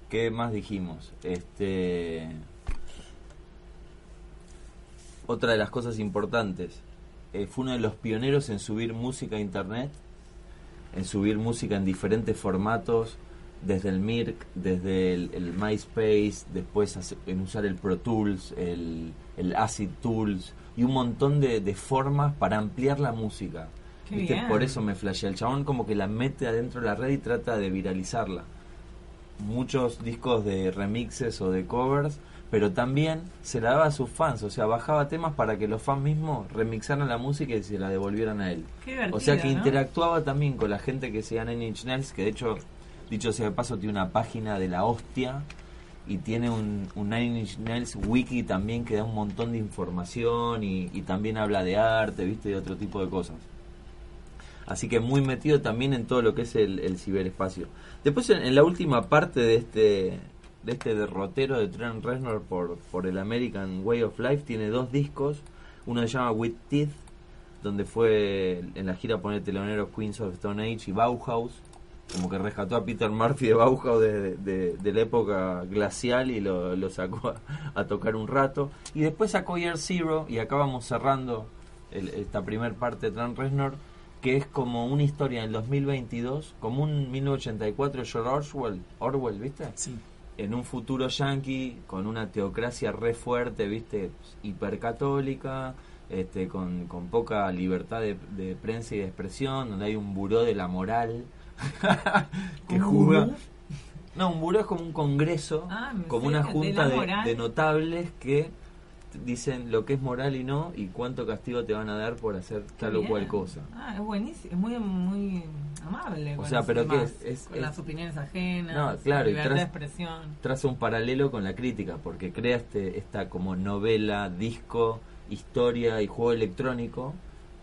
¿Qué más dijimos? Este otra de las cosas importantes eh, fue uno de los pioneros en subir música a internet, en subir música en diferentes formatos, desde el Mirk, desde el, el MySpace, después hace- en usar el Pro Tools, el, el Acid Tools y un montón de, de formas para ampliar la música. ¿Viste? Por eso me flashea. El chabón como que la mete adentro de la red y trata de viralizarla. Muchos discos de remixes o de covers, pero también se la daba a sus fans, o sea, bajaba temas para que los fans mismos remixaran la música y se la devolvieran a él. Qué o sea que ¿no? interactuaba también con la gente que sea Nine Inch Nails, que de hecho, dicho sea de paso, tiene una página de la hostia y tiene un, un Nine Inch Nails wiki también que da un montón de información y, y también habla de arte, viste, de otro tipo de cosas. Así que muy metido también en todo lo que es el, ciberespacio. Después en, la última parte de este de este derrotero de Trent Reznor por, por el American Way of Life tiene dos discos. Uno se llama With Teeth, donde fue en la gira poner telonero Queens of Stone Age y Bauhaus. Como que rescató a Peter Murphy de Bauhaus de, de- de la época glacial y lo, lo sacó a, a tocar un rato. Y después sacó Year Zero y acabamos cerrando el- esta primer parte de Trent Reznor que es como una historia en el 2022, como un 1984 de George Orwell, Orwell, ¿viste? Sí. En un futuro yankee con una teocracia re fuerte, ¿viste? Hipercatólica, este, con, con poca libertad de, de prensa y de expresión, donde hay un buró de la moral que ¿Un juzga. No, un buró es como un congreso, Ah, como una junta de, notables que dicen lo que es moral y no y cuánto castigo te van a dar por hacer tal o cual cosa. Ah, es buenísimo, es muy, muy amable. O sea, pero ¿qué demás, es? Es- con es- las opiniones ajenas, No, claro, libertad tras- de expresión. traza un paralelo con la crítica, porque crea este, esta como novela, disco, historia y juego electrónico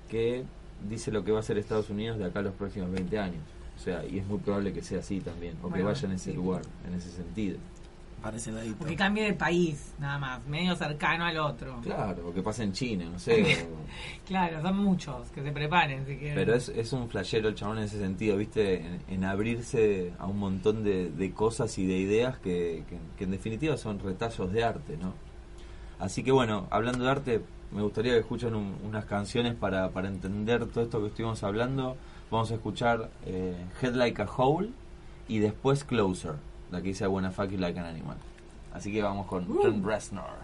que dice lo que va a ser Estados Unidos de acá a los próximos 20 años. O sea, y es muy probable que sea así también, o que Bueno, vaya en ese sí. lugar, en ese sentido. Parece dadito. Porque cambie de país, nada más, medio cercano al otro. Claro, o que pasa en China, no sé. Claro, son muchos, que se preparen si quieren. Pero es, es un flashero el chabón en ese sentido, ¿viste? En, en abrirse a un montón de, de cosas y de ideas que, que- que en definitiva son retallos de arte, ¿no? Así que bueno, hablando de arte, me gustaría que escuchen un- unas canciones para, para entender todo esto que estuvimos hablando. Vamos a escuchar eh, Head Like a Hole y después Closer, la que dice Wanna Fuck You Like an Animal. Así que vamos con Trent Reznor.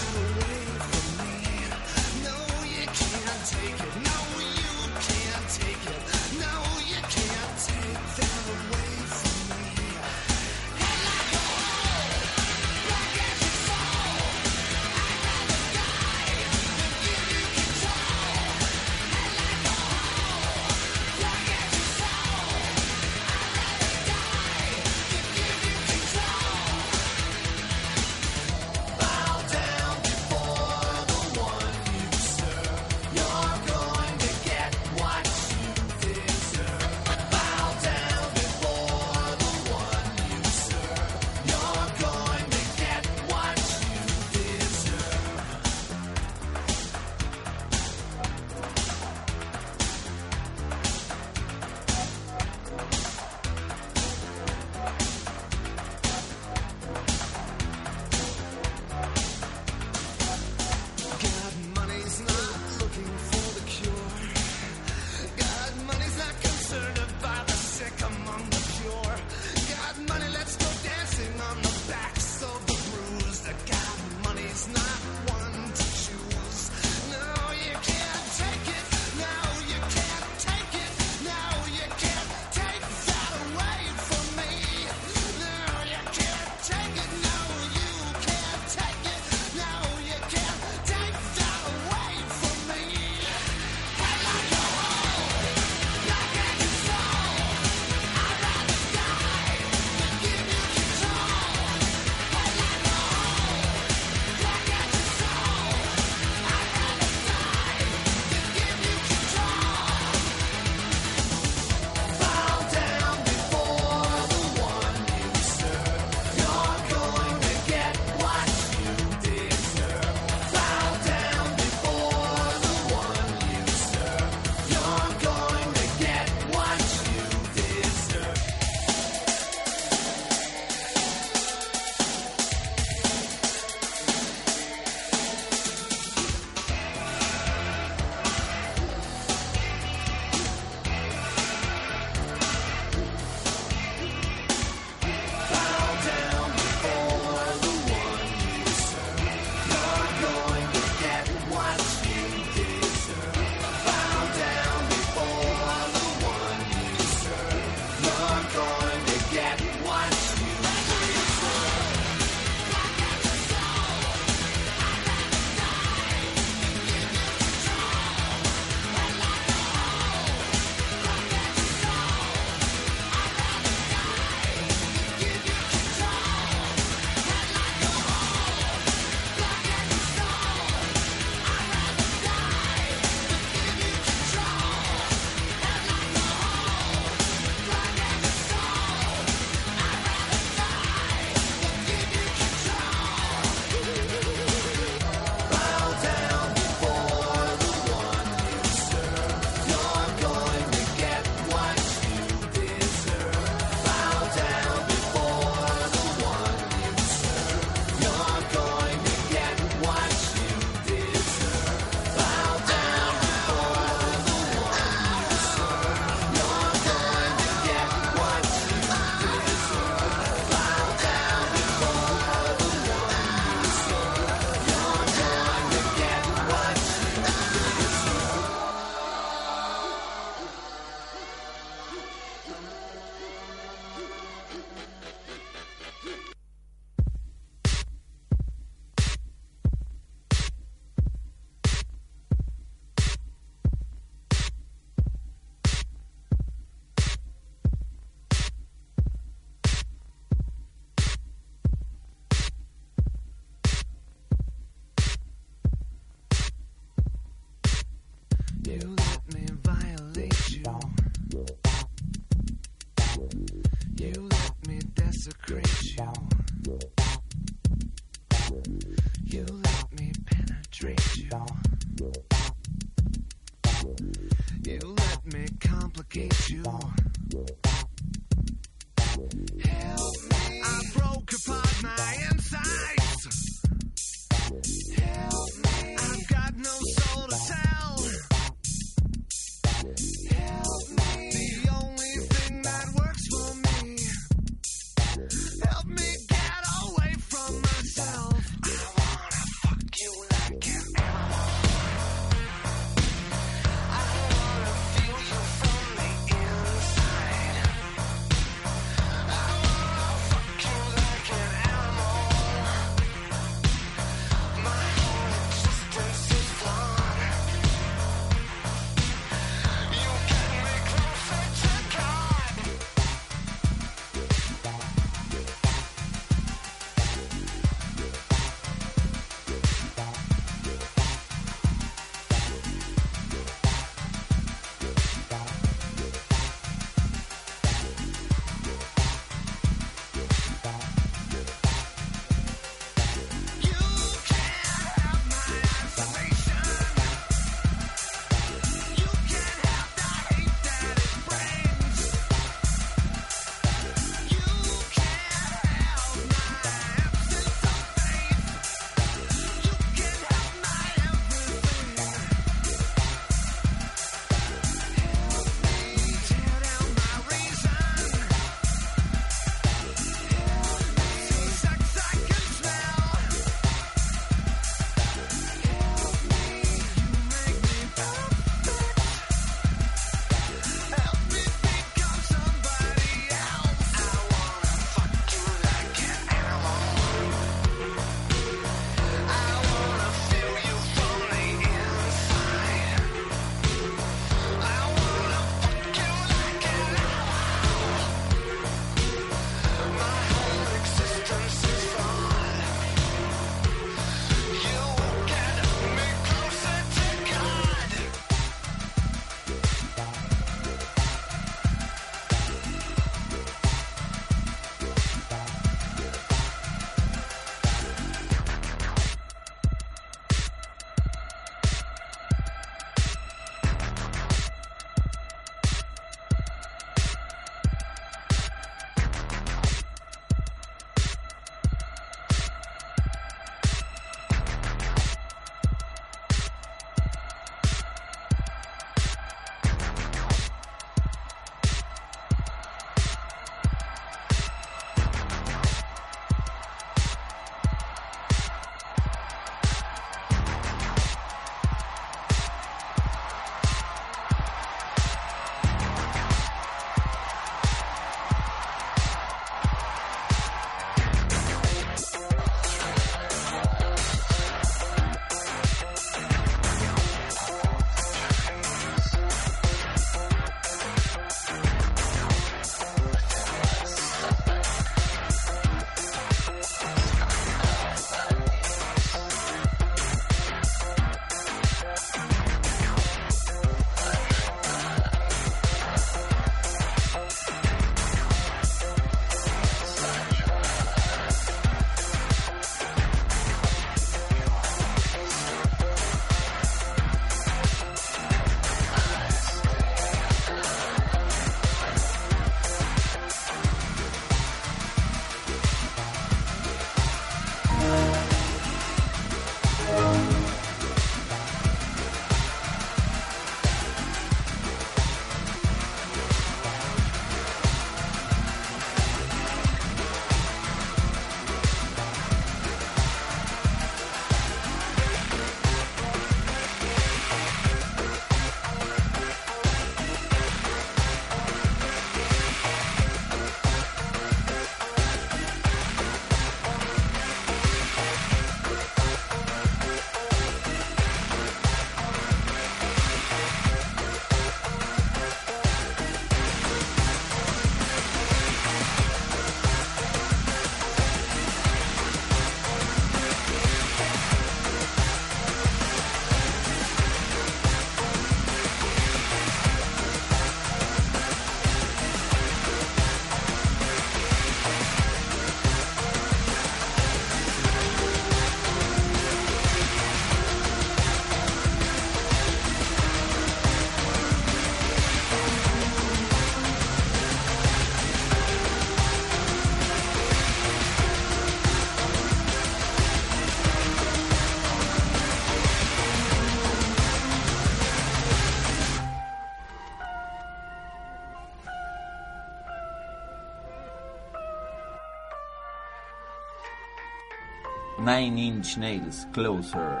Nine Inch Nails, Closer.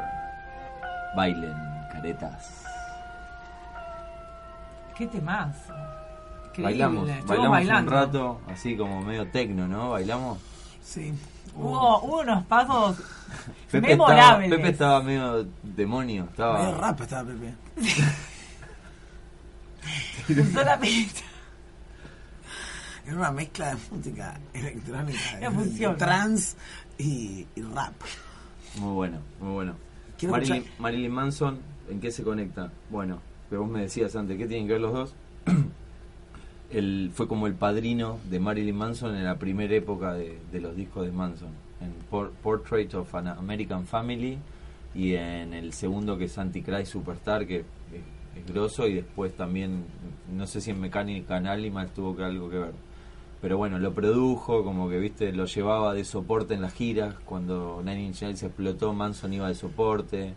Bailen, caretas. ¿Qué temas? Bailamos, bailamos un rato, así como medio tecno, ¿no? Bailamos. Sí. Hubo, hubo unos pasos Pepe estaba, memorables. Pepe estaba medio demonio, estaba... Medio rap estaba Pepe. Usó la pista. Era una mezcla de música electrónica, de- de funciona. Y, y rap. Muy bueno, muy bueno. Marilyn, Marilyn Manson, ¿en qué se conecta? Bueno, que vos me decías antes, ¿qué tienen que ver los dos? Él fue como el padrino de Marilyn Manson en la primera época de, de los discos de Manson, en Por- Portrait of an American Family y en el segundo que es Antichrist Superstar, que es, es grosso, y después también, no sé si en Mechanical Animals tuvo que algo que ver. Pero bueno, lo produjo, como que viste, lo llevaba de soporte en las giras. Cuando Nine Inch Nails explotó, Manson iba de soporte.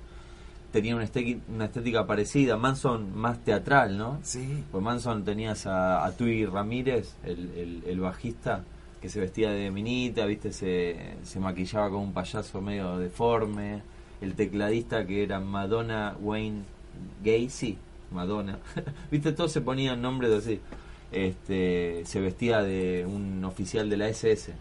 Tenía una estética, una estética parecida, Manson más teatral, ¿no? Sí. Pues Manson tenías a, a Tui Ramírez, el, el- el bajista, que se vestía de minita, viste, se, se maquillaba con un payaso medio deforme. El tecladista que era Madonna Wayne Gacy, Madonna. viste, todos se ponían nombres así. Este, se vestía de un oficial de la SS.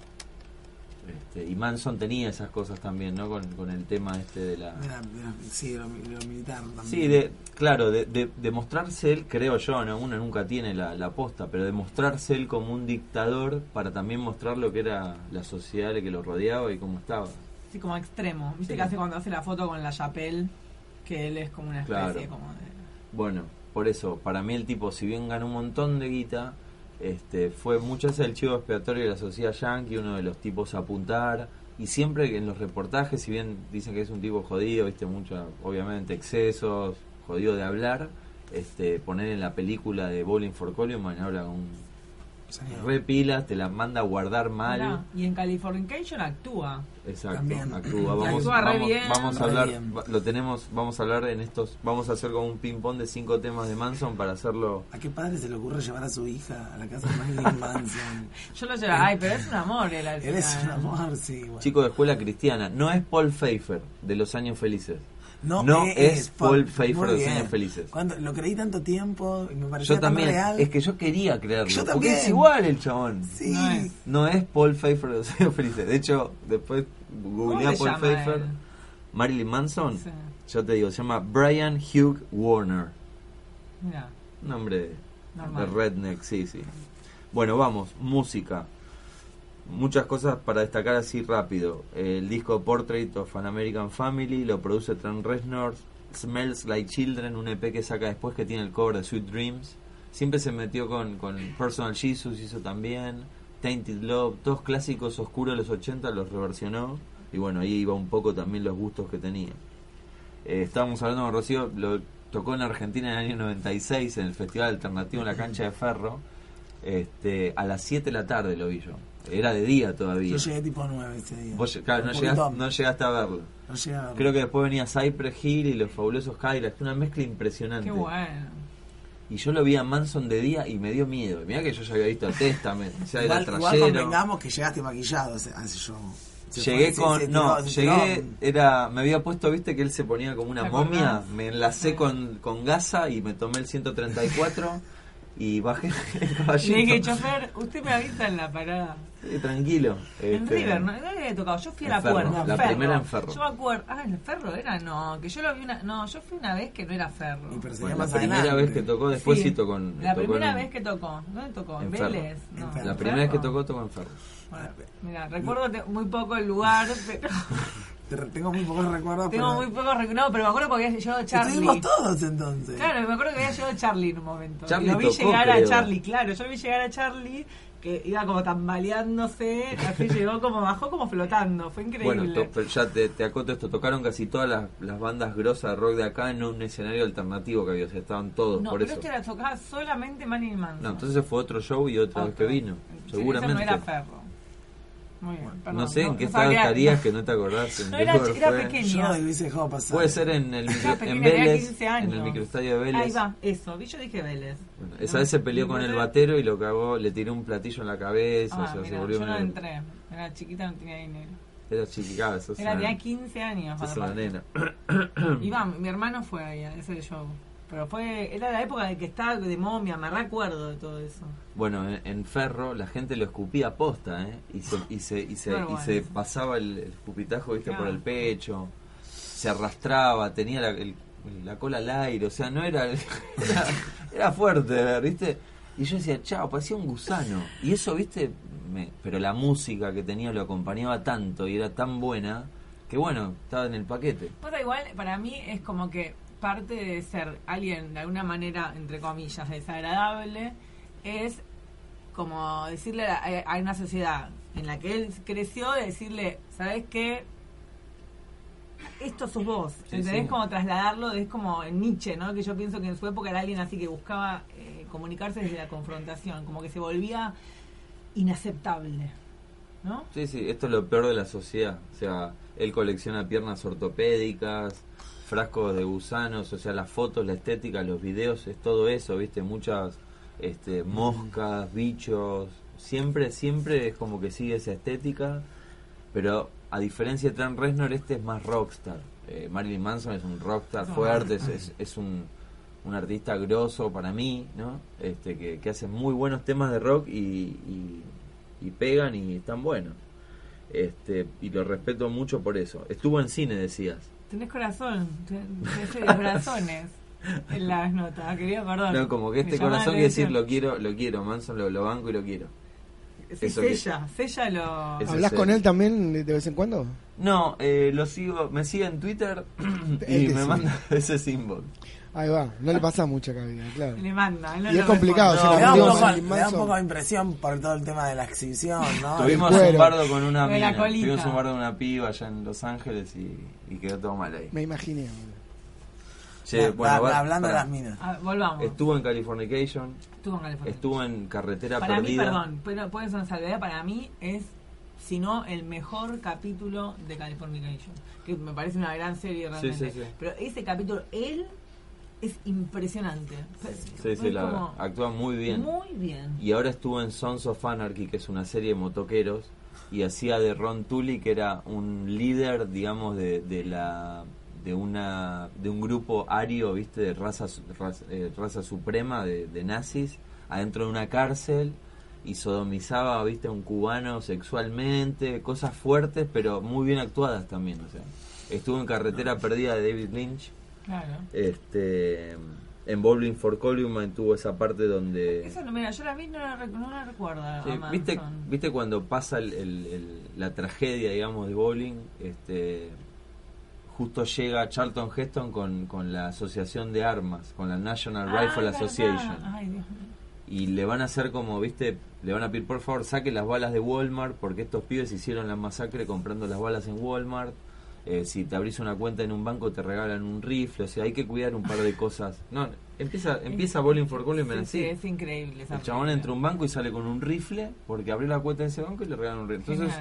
Este, y Manson tenía esas cosas también, ¿no? Con, con el tema este de la... De la- de la- sí, de lo, de lo militar también. Sí, de, claro, de, de, de mostrarse él, creo yo, ¿no? uno nunca tiene la, la posta, pero de mostrarse él como un dictador para también mostrar lo que era la sociedad que lo rodeaba y cómo estaba. Sí, como extremo. Viste Sí. que hace cuando hace la foto con la chapelle, que él es como una especie Claro. como de... Bueno, por eso, para mí el tipo, si bien ganó un montón de guita, este, fue muchas veces el chivo expiatorio de la sociedad yankee, uno de los tipos a apuntar, y siempre en los reportajes, si bien dicen que es un tipo jodido, viste, mucho, obviamente excesos, jodido de hablar, este, poner en la película de Bowling for Columbine, habla con Señor. Re pilas, te la manda a guardar mal. Mirá, y en Californication actúa. Exacto, También. actúa. Vamos, Actúa re vamos, bien. vamos a hablar, va- lo tenemos, vamos a hablar en estos, vamos a hacer como un ping pong de cinco temas de Manson para hacerlo. ¿A qué padre se le ocurre llevar a su hija a la casa de Marilyn Manson? Yo lo llevo, ay, pero es un amor él al Él es un amor, sí. bueno. Chico de escuela cristiana, no es Paul Pfeiffer de los años felices. No, No es, es Paul Pfeiffer de los años felices. Cuando lo creí tanto tiempo y me parecía Yo también, tan real. es que yo quería creerlo, Yo porque es igual el chabón. Sí. No es. No es Paul Pfeiffer de los años felices. De hecho, después googleé a Paul Pfeiffer, él? Marilyn Manson. Sí. Yo te digo, se llama Brian Hugh Warner. Mira, Nombre Normal. de redneck, sí, sí. Bueno, vamos, música. Muchas cosas para destacar así rápido. El disco Portrait of an American Family lo produce Trent Reznor. Smells Like Children, un EP que saca después que tiene el cover de Sweet Dreams. Siempre se metió con, con Personal Jesus, hizo también. Tainted Love, todos clásicos oscuros de los 80 los reversionó. Y bueno, ahí iba un poco también los gustos que tenía. Eh, estábamos hablando con Rocío, lo tocó en Argentina en el año 96 en el Festival Alternativo en la cancha de Ferro. Este, a las 7 de la tarde lo vi yo. Era de día todavía. Yo llegué tipo 9 ese día. Vos claro, no, poquito. no llegaste a verlo. No llegué a verlo. Creo que después venía Cypress Hill y los fabulosos Cadillacs, una mezcla impresionante. qué bueno. Y yo lo vi a Manson de día y me dio miedo. Mirá que yo ya había visto a Testament, o sea, era igual, igual convengamos que llegaste maquillado a ese show. Se Llegué fue- con. se- se no, tiró- se llegué. tiró- Era. Me había puesto, viste, que él se ponía como una ¿Te momia. acordás? Me enlacé con, con gasa y me tomé el 134 y bajé el Le caballito. dije, chofer, usted me avisa en la parada. Sí, tranquilo. En este, River, ¿no? ¿Dónde había tocado? Yo fui a la Ferro, puerta. la Ferro. primera en Ferro. Yo me acuerdo. Ah, ¿en el Ferro era? No, que yo lo vi una. No, yo fui una vez que no era Ferro. Y pero Bueno, la más primera adelante. vez que tocó, después sí, Sí. tocó en. La tocó primera en- vez que tocó. ¿Dónde tocó? En ¿En Ferro. Vélez? No. En Ferro. La ¿En primera vez que tocó, tocó en Ferro. Bueno, mira, recuerdo muy poco el lugar, pero Te- Tengo muy pocos recuerdos. tengo pero muy poco recuerdo. No, pero me acuerdo porque había llegado Charlie. Estuvimos todos entonces. Claro, me acuerdo que había llegado Charlie en un momento. Charlie y lo vi tocó, llegar a. Charlie, claro. Yo vi llegar a Charlie que iba como tambaleándose. Así llegó como, bajó como flotando. Fue Bueno, increíble. to- pero ya te, te acoto esto, tocaron casi todas las, las bandas grosas de rock de acá en un escenario alternativo que había, o sea, estaban todos, no, por pero eso. este era tocaba solamente Marilyn Manson. No, entonces fue otro show y otra vez que Otro. vino, seguramente. no era Ferro. Muy bien, no sé en qué no estado estarías que no te acordás. En No, era- era fue. pequeño. Yo hubiese dejado pasar. Puede ser en el micro, en pequeña, tenía Vélez, 15 en el microestadio de Vélez. Ahí va, eso. vi, Yo dije Vélez. Bueno, esa vez se peleó con el batero y lo cagó, le tiró un platillo en la cabeza, o Ah, sea, se mira, volvió yo no entré. Era chiquita, no tenía dinero. Era chiquicada, sos Era, tenía 15 años. sos una nena. Iba, mi hermano fue ahí a ese show. Pero fue, era la época de que estaba de momia, me recuerdo de todo eso. Bueno, en, en Ferro la gente lo escupía posta, ¿eh? Y se, y se, y se, y se pasaba el, el escupitajo, viste, por el pecho. Se arrastraba, tenía la, el- la cola al aire, o sea, no era... Era, era fuerte, ¿viste? Y yo decía, chao, parecía un gusano. Y eso, viste, me- pero la música que tenía lo acompañaba tanto y era tan buena que, bueno, estaba en el paquete. Sea, igual para mí es como que parte de ser alguien de alguna manera, entre comillas, desagradable, es como decirle a, a una sociedad en la que él creció, decirle, ¿sabes qué? Esto sos vos. Sí, ¿Entendés? sí. Como trasladarlo, es como en Nietzsche, ¿no? Que yo pienso que en su época era alguien así que buscaba eh, comunicarse desde la confrontación, como que se volvía inaceptable, ¿no? Sí, sí, esto es lo peor de la sociedad. O sea, él colecciona piernas ortopédicas, frascos de gusanos, o sea, las fotos, la estética, los videos, es todo eso, ¿viste? Muchas este, moscas, bichos. Siempre, siempre es como que sigue esa estética, pero a diferencia de Trent Reznor, este es más rockstar. Eh, Marilyn Manson es un rockstar un fuerte, es, rockstar. es, es un, un artista grosso para mí, ¿no? Este, que, que hace muy buenos temas de rock y, y, y pegan y están buenos. Este, y lo respeto mucho por eso. Estuvo en cine, decías. Tenés corazón, tenés corazones en las notas, querido, perdón. No, como que este corazón quiere decir lo quiero, lo quiero, Manson lo, lo banco y lo quiero. Sí, eso que- sella, lo... Eso ¿Hablas con él. también de vez en cuando? No, eh, lo sigo, me sigue en Twitter y me manda ese inbox. Ahí va, no le pasa mucha cabida, claro. Le manda. no Y es complicado, se me, da un poco, me da un poco de impresión por todo el tema de la exhibición, ¿no? Tuvimos un bardo con una De mina, tuvimos un bardo con una piba allá en Los Ángeles y, y quedó todo mal ahí. Me imaginé. bueno, va- hablando de pará. las minas. Ah, volvamos. Estuvo en Californication, Estuvo en California. estuvo en Carretera para mí, Perdida. perdón, pero puede ser una salvedad, para mí es, si no, el mejor capítulo de Californication. Que me parece una gran serie realmente. sí, sí. Pero ese capítulo, él es impresionante. Sí, sí, Es la, como actúa muy bien. Muy bien. Y ahora estuvo en Sons of Anarchy, que es una serie de motoqueros, y hacía de Ron Tully, que era un líder, digamos, de, de la de una de un grupo ario, viste, de raza raza, eh, raza suprema de, de nazis, adentro de una cárcel y sodomizaba, viste, a un cubano sexualmente, cosas fuertes, pero muy bien actuadas también, o sea. Estuvo en Carretera Perdida de David Lynch, Claro. este en Bowling for Columbine tuvo esa parte donde Eso no, mira, yo la vi no la, no la recuerdo. Sí. ¿viste, ¿Viste cuando pasa el- el- el- la tragedia, digamos, de bowling? Este, justo llega Charlton Heston con, con la asociación de armas, con la National Ah, Rifle. Association. Ay, Dios mío. Y le van a hacer como, ¿viste? Le van a pedir, por favor, saque las balas de Walmart, porque estos pibes hicieron la masacre comprando las balas en Walmart. Eh, si te abrís una cuenta en un banco te regalan un rifle, o sea, hay que cuidar un par de cosas. No, empieza, empieza Bowling for Columbine Sí, sí, así. es increíble. esa El chabón película. entra a un banco y sale con un rifle porque abrió la cuenta de ese banco y le regalan un rifle. Entonces,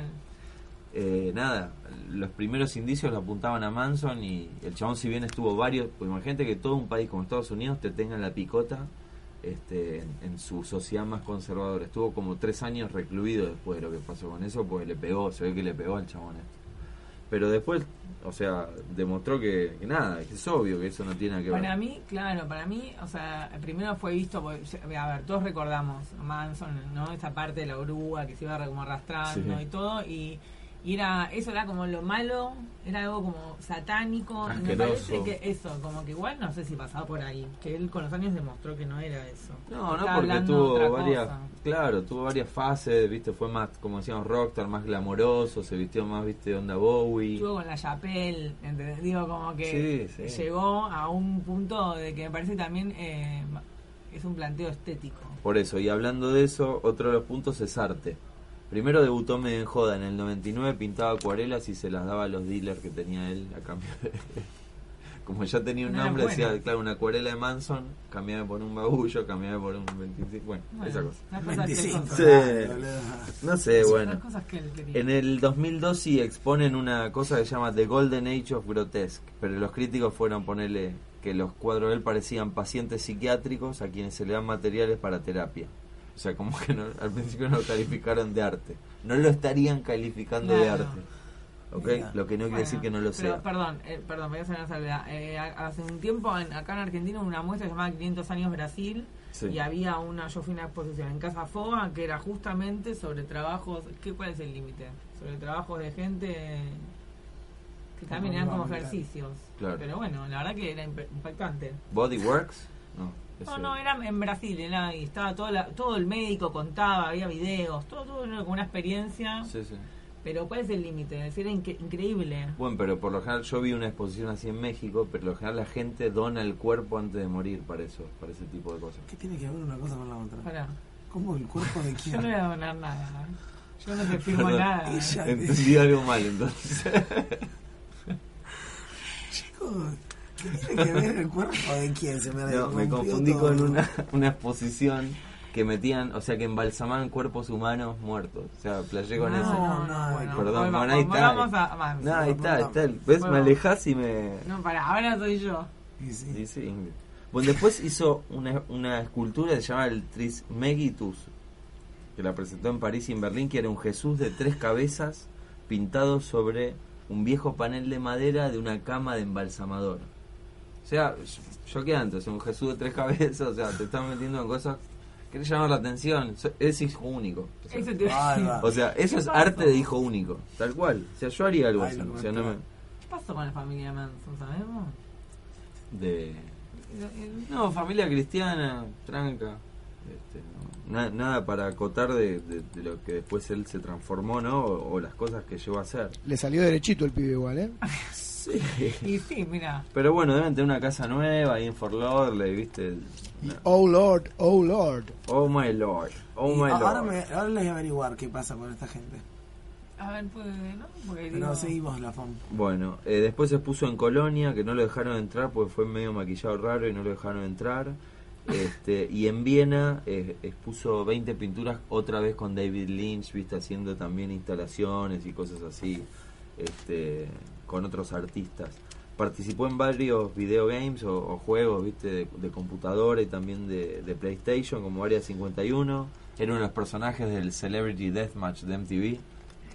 eh, nada, los primeros indicios lo apuntaban a Manson y el chabón si bien estuvo varios, pues imagínate que todo un país como Estados Unidos te tenga en la picota este, en, en su sociedad más conservadora. Estuvo como tres años recluido después de lo que pasó con eso, pues le pegó, se ve que le pegó al chabón esto. Pero después, o sea, demostró que, que nada, que es obvio que eso no tiene nada que ver. Para mí, claro, para mí, o sea, primero fue visto, a ver, todos recordamos Manson, ¿no? Esa parte de la oruga que se iba como arrastrando Sí. y todo, y, y era, eso era como lo malo, era algo como satánico, y me Asqueroso. parece que eso, como que igual no sé si pasaba por ahí, que él con los años demostró que no era eso. No, no, porque tuvo varias, cosa. claro, tuvo varias fases, viste, fue más, como decíamos, rockstar, más glamoroso, se vistió más, viste, onda Bowie. Estuvo con la Chapelle, ¿entendés? Digo, como que Sí, sí. llegó a un punto de que me parece también eh, es un planteo estético. Por eso, y hablando de eso, otro de los puntos es arte. Primero debutó medio en joda, en el 99 pintaba acuarelas y se las daba a los dealers que tenía él a cambio de... Como ya tenía un No nombre, decía, claro, una acuarela de Manson, cambiame por un bagullo, cambiame por un 25, bueno, Bueno, esa cosa. las cosas que él 25. hizo. Sí. No sé, bueno. Las cosas que él quería. En el 2002 sí exponen una cosa que se llama The Golden Age of Grotesque, pero los críticos fueron ponerle que los cuadros de él parecían pacientes psiquiátricos a quienes se le dan materiales para terapia. O sea, como que no- al principio no lo calificaron de arte. No lo estarían calificando de arte. ¿ok? Mira. Lo que no quiere decir que no lo Pero, sea. perdón, eh, perdón, voy a hacer una salvedad. Eh, ha- hace un tiempo en- acá en Argentina hubo una muestra llamada 500 años Brasil Sí. y había una, yo fui a una exposición en Casa Foga que era justamente sobre trabajos, ¿qué, ¿cuál es el límite? Sobre trabajos de gente que también eran como ejercicios. Claro. Pero bueno, la verdad que era imp- impactante. ¿Bodyworks? No. No, no, era en Brasil, era ahí, estaba todo, la- todo el médico contaba, había videos, todo, todo era como una experiencia. Sí, sí. Pero ¿cuál es el límite? Es decir, era inque- increíble. Bueno, pero por lo general yo vi una exposición así en México, pero por lo general la gente dona el cuerpo antes de morir para eso, para ese tipo de cosas. ¿Qué tiene que ver una cosa con la otra? Pará. ¿Cómo el cuerpo de Yo quién? no voy a donar nada. Yo no te firmo Perdón, nada. Ella- Entendí algo mal entonces. Chicos, ¿qué tiene que ver el cuerpo de quién? Se me, No, me confundí todo. con una, una exposición que metían, o sea, que embalsamaban cuerpos humanos muertos. O sea, playé con no, eso. no, no, bueno, Perdón, bueno, ahí está. a. No, ahí está, ahí está. ¿Ves? Me alejas y me... No, para, ahora soy yo. Y sí. Sí. Bueno, después hizo una, una escultura que se llama el Trismegitus, que la presentó en París y en Berlín, que era un Jesús de tres cabezas pintado sobre un viejo panel de madera de una cama de embalsamador. O sea, yo qué antes, un Jesús de tres cabezas, o sea, te están metiendo en cosas que llamar la atención. Es hijo único. O sea, Eso te Bárbaro. o sea, eso es arte de hijo único, tal cual. O sea, yo haría algo Ay, así. O sea, no me, ¿Qué pasó con la familia Manson, sabemos? de No, familia cristiana, tranca. Este, no, na- nada para acotar de, de- de lo que después él se transformó, ¿no? O, o las cosas que llegó a hacer. Le salió derechito el pibe igual, ¿eh? Sí. Y sí, mira. Pero bueno, deben tener una casa nueva ahí en Fort Lauderdale, ¿viste? Y, oh Lord, oh Lord. Oh my lord, oh Y my ahora, lord. me, ahora les voy a averiguar qué pasa con esta gente. A ver, pues, ¿no? Porque Pero digo, seguimos la fama. Bueno, eh, después se puso en Colonia, que no lo dejaron entrar porque fue medio maquillado raro y no lo dejaron entrar. Este, y en Viena eh, expuso 20 pinturas otra vez con David Lynch, viste, haciendo también instalaciones y cosas así, este, con otros artistas. Participó en varios videogames o, o juegos, viste, de, de computadora y también de, de PlayStation, como Area 51. Era uno de los personajes del Celebrity Deathmatch de MTV.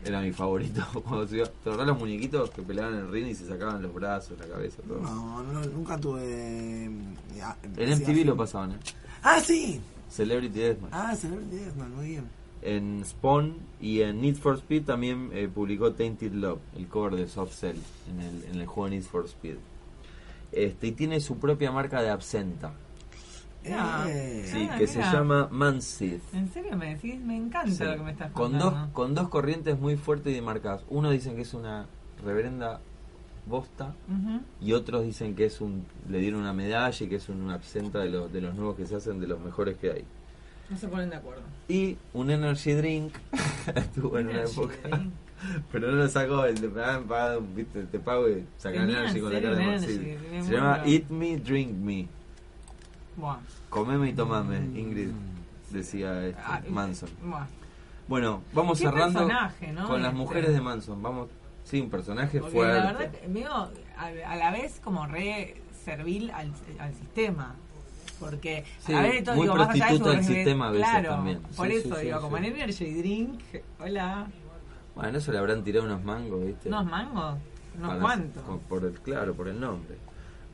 Era mi favorito. Cuando se iba- ¿Te acordás los muñequitos que peleaban en el ring y se sacaban los brazos, la cabeza, todo? No, no, nunca tuve. ya, En MTV lo pasaban, ¿eh? Ah, sí. Celebrity Deathmatch. Ah, Celebrity Deathmatch, muy bien. En Spawn y en Need for Speed también eh, publicó Tainted Love, el cover de Soft Cell en el, en el juego Need for Speed. Este, y tiene su propia marca de absenta, Ah, Eh, sí, Ah, que se llama Mansith. ¿En serio me decís? Me encanta Sí, lo que me estás con contando. dos con dos corrientes muy fuertes y demarcadas. Uno dicen que es una reverenda bosta y otros dicen que es un le dieron una medalla y que es un absenta de los de los nuevos que se hacen de los mejores que hay. No se ponen de acuerdo. Y un energy drink estuvo en una época drink. pero no lo sacó el de paga, viste, te pago y saca energy en con la cara de tenía Se llama bravo. Eat Me, Drink Me. Buah. Comeme y tomame, Ingrid decía este, Ah, Manson. buah. Bueno, vamos Qué cerrando con las Este. mujeres de Manson. Vamos, sí, un personaje Porque fuerte. la verdad, que a, a la vez como re servil al, al sistema. Porque Sí, a ver, todo, muy digo, más allá de su prostituta del respe- sistema a veces claro, también. Por Sí, eso sí, digo, como en Energy Drink, hola, Bueno, eso le habrán tirado unos mangos, ¿viste? unos mangos, unos cuantos. Por el, claro, por el nombre.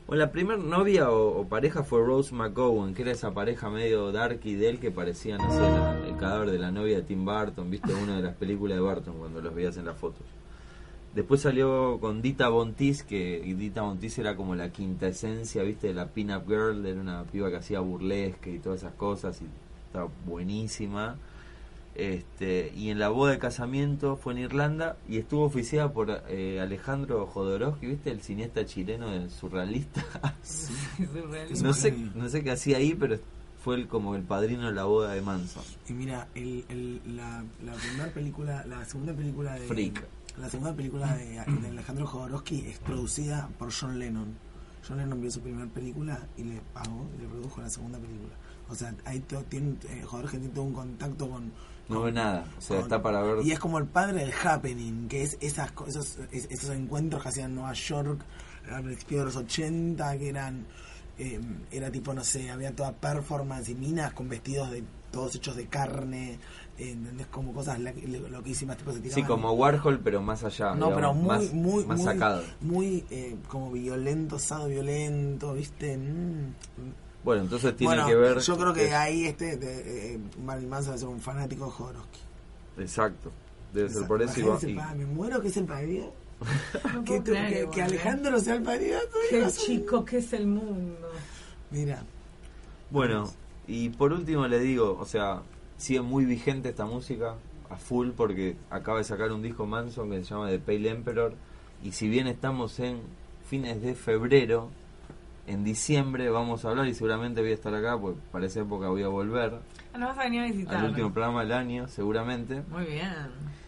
Bueno, la primera novia o, o pareja fue Rose McGowan, que era esa pareja medio dark y de él que parecía, no sé, la- el cadáver de la novia de Tim Burton, viste, una de las películas de Burton cuando los veías en las fotos. Después salió con Dita Bontis, que Dita Bontis era como la quinta esencia, viste, de la pin-up girl, era una piba que hacía burlesque y todas esas cosas, y estaba buenísima. Este, y en la boda de casamiento fue en Irlanda y estuvo oficiada por eh, Alejandro Jodorowsky, ¿viste? El cineasta chileno del surrealista. Surrealista. no sé no sé qué hacía ahí, pero fue el, como el padrino de la boda de Manson. Y mira, el, el, la, la primera película, la segunda película de. Freak. La segunda película de, de Alejandro Jodorowsky es producida por John Lennon. John Lennon vio su primera película y le pagó y le produjo la segunda película. O sea, ahí to- tiene, eh, Jodorowsky tiene todo un contacto con. No ve nada, o sea, está para ver. Y es como el padre del happening, que es esas esos, es- esos encuentros que hacían en Nueva York a principios de los 80, que eran. eh, era tipo, no sé, había toda performance y minas con vestidos de todos hechos de carne, eh, ¿entendés? Como cosas loquísimas, tipo se Sí, como Warhol, pero más allá. No, digamos, pero muy, más, muy, más muy, sacado. muy eh, como violento, sado violento, ¿viste? Mm. Bueno, entonces tiene Bueno, que ver. yo creo que es- ahí este, de, eh, Marilyn Manson ser un fanático de Jodorowsky. Exacto. Debe ser por eso. y me muero que es el padrino. No que, puedo tú- creer, que- igual, que ¿eh? Alejandro sea el padrino. Qué chico que es el mundo. Mira, Bueno, y por último le digo, o sea, sigue muy vigente esta música a full porque acaba de sacar un disco Manson que se llama The Pale Emperor y si bien estamos en fines de febrero, en diciembre vamos a hablar y seguramente voy a estar acá, pues para esa época voy a volver Ah, Nos vas a venir a visitar. al último programa del año, seguramente, Muy bien.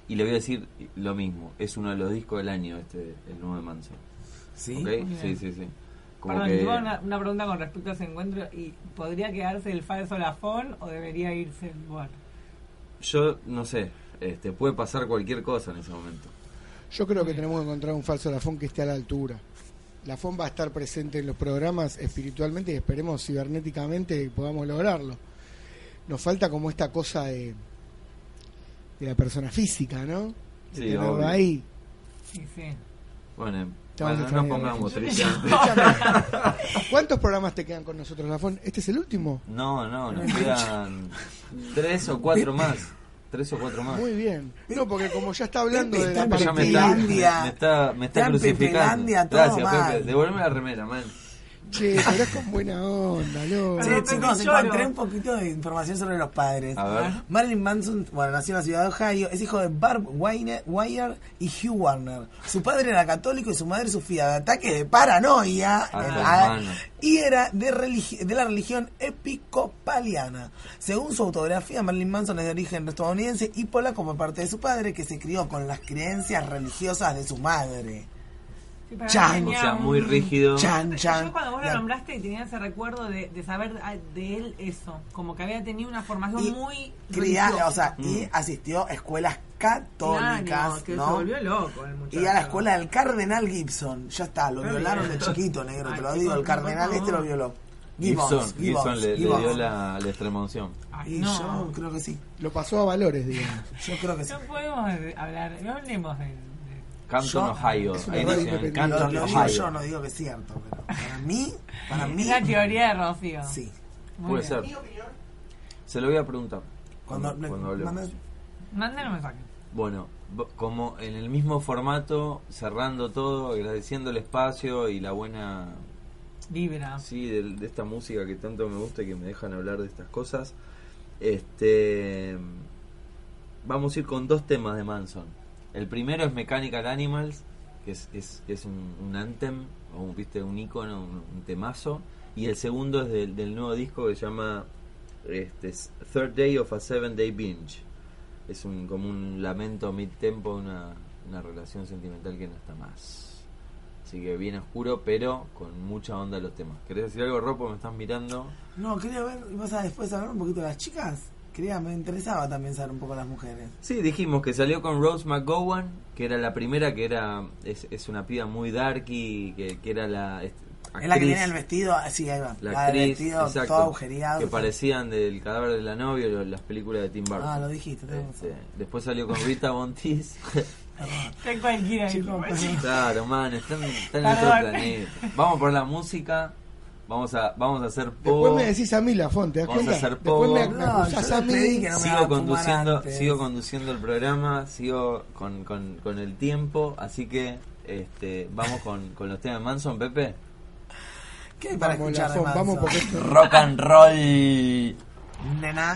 y le voy a decir lo mismo, es uno de los discos del año este, el nuevo de Manson. ¿sí? Sí, sí, sí. Como Perdón, que- tengo una, una pregunta con respecto a ese encuentro. ¿Y ¿Podría quedarse el falso Lafón o debería irse el lugar? Yo no sé, este, puede pasar cualquier cosa en ese momento. Yo creo que tenemos que encontrar un falso Lafón que esté a la altura. Lafón va a estar presente en los programas espiritualmente y esperemos cibernéticamente que podamos lograrlo. Nos falta como esta cosa de, de la persona física, ¿no? De Sí, tenerlo obvio. ahí. Sí, sí. Bueno, bueno, no pongamos ¿Cuántos programas te quedan con nosotros, Lafón? ¿Este es el último? No, no, nos quedan tres o cuatro más. Tres o cuatro más. Muy bien. No, porque como ya está hablando de la Pepe, me está, me, Pepelandia. me está, me está Está en crucificando. Gracias. Pepe. Devolveme la remera, man. Che, pero es con buena onda, loco. Che, Pero chicos, encontré un poquito de información sobre los padres. A ver. Marilyn Manson, bueno, nació en la ciudad de Ohio, es hijo de Barb Weiner- Wire y Hugh Warner. Su padre era católico y su madre sufría de ataques de paranoia Ah, eh, hermano. y era de, religi- de la religión episcopaliana. Según su autobiografía, Marilyn Manson es de origen estadounidense y polaco por parte de su padre, que se crió con las creencias religiosas de su madre. Chan. O sea, muy rígido. Chan, chan. Yo cuando vos lo La- nombraste tenía ese recuerdo de, de saber ah, de él eso, como que había tenido una formación Y muy cría- o sea, y Mm. asistió a escuelas católicas, Claro, que ¿no? se volvió loco el muchacho. Y a la escuela del Cardenal Gibson. Ya está, lo violaron bien. de chiquito, negro, Ay, te lo digo. El Cardenal este lo violó. Gibson, Gibbons, Gibson le, le dio la, la extrema unción. Ay, Y no. yo creo que sí. Lo pasó a valores, digamos. Yo creo que sí. No podemos de- hablar, no hablemos de... Canton, Yo- Ohio. Ahí. Lo, digo yo, no digo que es cierto, pero para mí, para mí, Es la teoría de Rocío. sí. Muy Puede bien. ser. Se lo voy a preguntar. Cuando, Cuando, hablemos. Manden un mensaje. Bueno, como en el mismo formato, cerrando todo, agradeciendo el espacio y la buena Vibra. sí de, de esta música que tanto me gusta y que me dejan hablar de estas cosas. Este vamos a ir con dos temas de Manson. El primero es Mechanical Animals, que es, es, es un, un anthem, o un, viste, un icono, un, temazo. Y el segundo es del, del nuevo disco que se llama este, Third Day of a Seven Day Binge. Es un, como un lamento mid tempo, una, una relación sentimental que no está más. Así que bien oscuro, pero con mucha onda los temas. ¿Querés decir algo, Ropo? ¿Me estás mirando? No, quería ver, ¿vas a después hablar un poquito de las chicas? Quería, me interesaba también saber un poco las mujeres. Sí, dijimos que salió con Rose McGowan, que era la primera, que era es, es una piba muy darky, que, que era la est- Es la que actriz- tiene el vestido, sí, ahí va. la La del actriz, vestido exacto, todo agujereado. que parecían del cadáver de la novia, lo- las películas de Tim Burton. Ah, lo dijiste, Este, después salió con Rita Bontis. Está cualquiera. perdón. claro, man, están, están en otro planeta. Vamos por la música, vamos a vamos a hacer Después pogo. me decís a mí, Lafón, ¿te das Vamos a hacer Después me, pogo. No, yo a pedí mí. que no me sigo conduciendo sigo conduciendo el programa sigo con, con, con el tiempo así que este vamos con, con los temas de Manson Pepe ¿Qué hay para Vamos, escuchar de Lafón, vamos Manson? porque rock and roll Nena.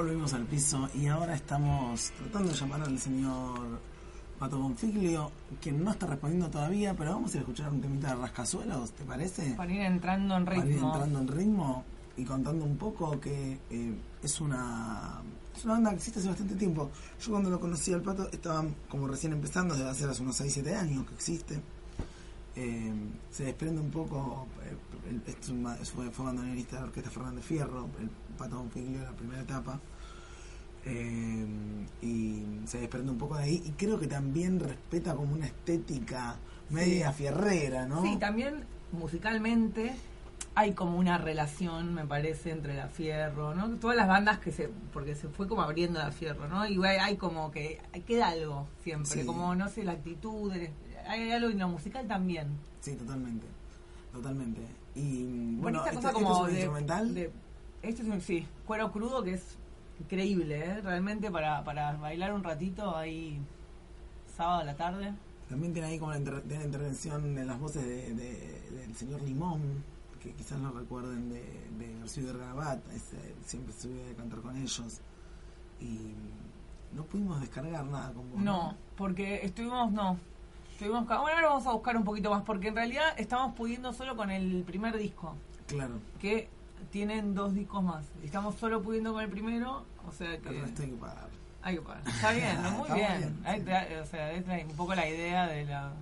Volvimos al piso y ahora estamos tratando de llamar al señor Pato Bonfiglio, quien no está respondiendo todavía, pero vamos a ir a escuchar un temita de rascazuelos, ¿te parece? Para ir entrando en Para ir ritmo. entrando en ritmo y contando un poco que eh, es una es una banda que existe hace bastante tiempo. Yo cuando lo conocí al Pato estaba como recién empezando, debe ser hace unos 6-7 años que existe. Eh, se desprende un poco, eh, el- es una- fue, fue de la orquesta Fernández Fierro, el Pato Bonfiglio, la primera etapa. Eh, y se desprende un poco de ahí y creo que también respeta como una estética media fierrera, ¿no? Sí, también musicalmente hay como una relación, me parece, entre la Fierro, ¿no? Todas las bandas que se, porque se fue como abriendo la Fierro, ¿no? Y hay, hay como que, queda algo siempre, Sí. como, no sé, la actitud, el- hay algo en lo musical también. Sí, totalmente. Totalmente. Y Bueno, bueno, esta cosa como es un de, instrumental. de- este es un, sí, cuero crudo que es increíble, ¿eh? Realmente para, para bailar un ratito ahí sábado a la tarde. También tiene ahí como la, inter- la intervención en las voces de, de- del señor Limón, que quizás no recuerden de, de García de Rabat, ese- siempre estuve a cantar con ellos. Y no pudimos descargar nada con vos. No, porque estuvimos, no. Estuvimos, bueno, ahora vamos a buscar un poquito más, porque en realidad estamos pudiendo solo con el primer disco, Claro. que tienen dos discos más. Estamos solo pudiendo con el primero, o sea que El resto hay que pagar. hay que pagar. Está bien, ¿no? muy Está bien. o sea, es la- un poco la idea de la,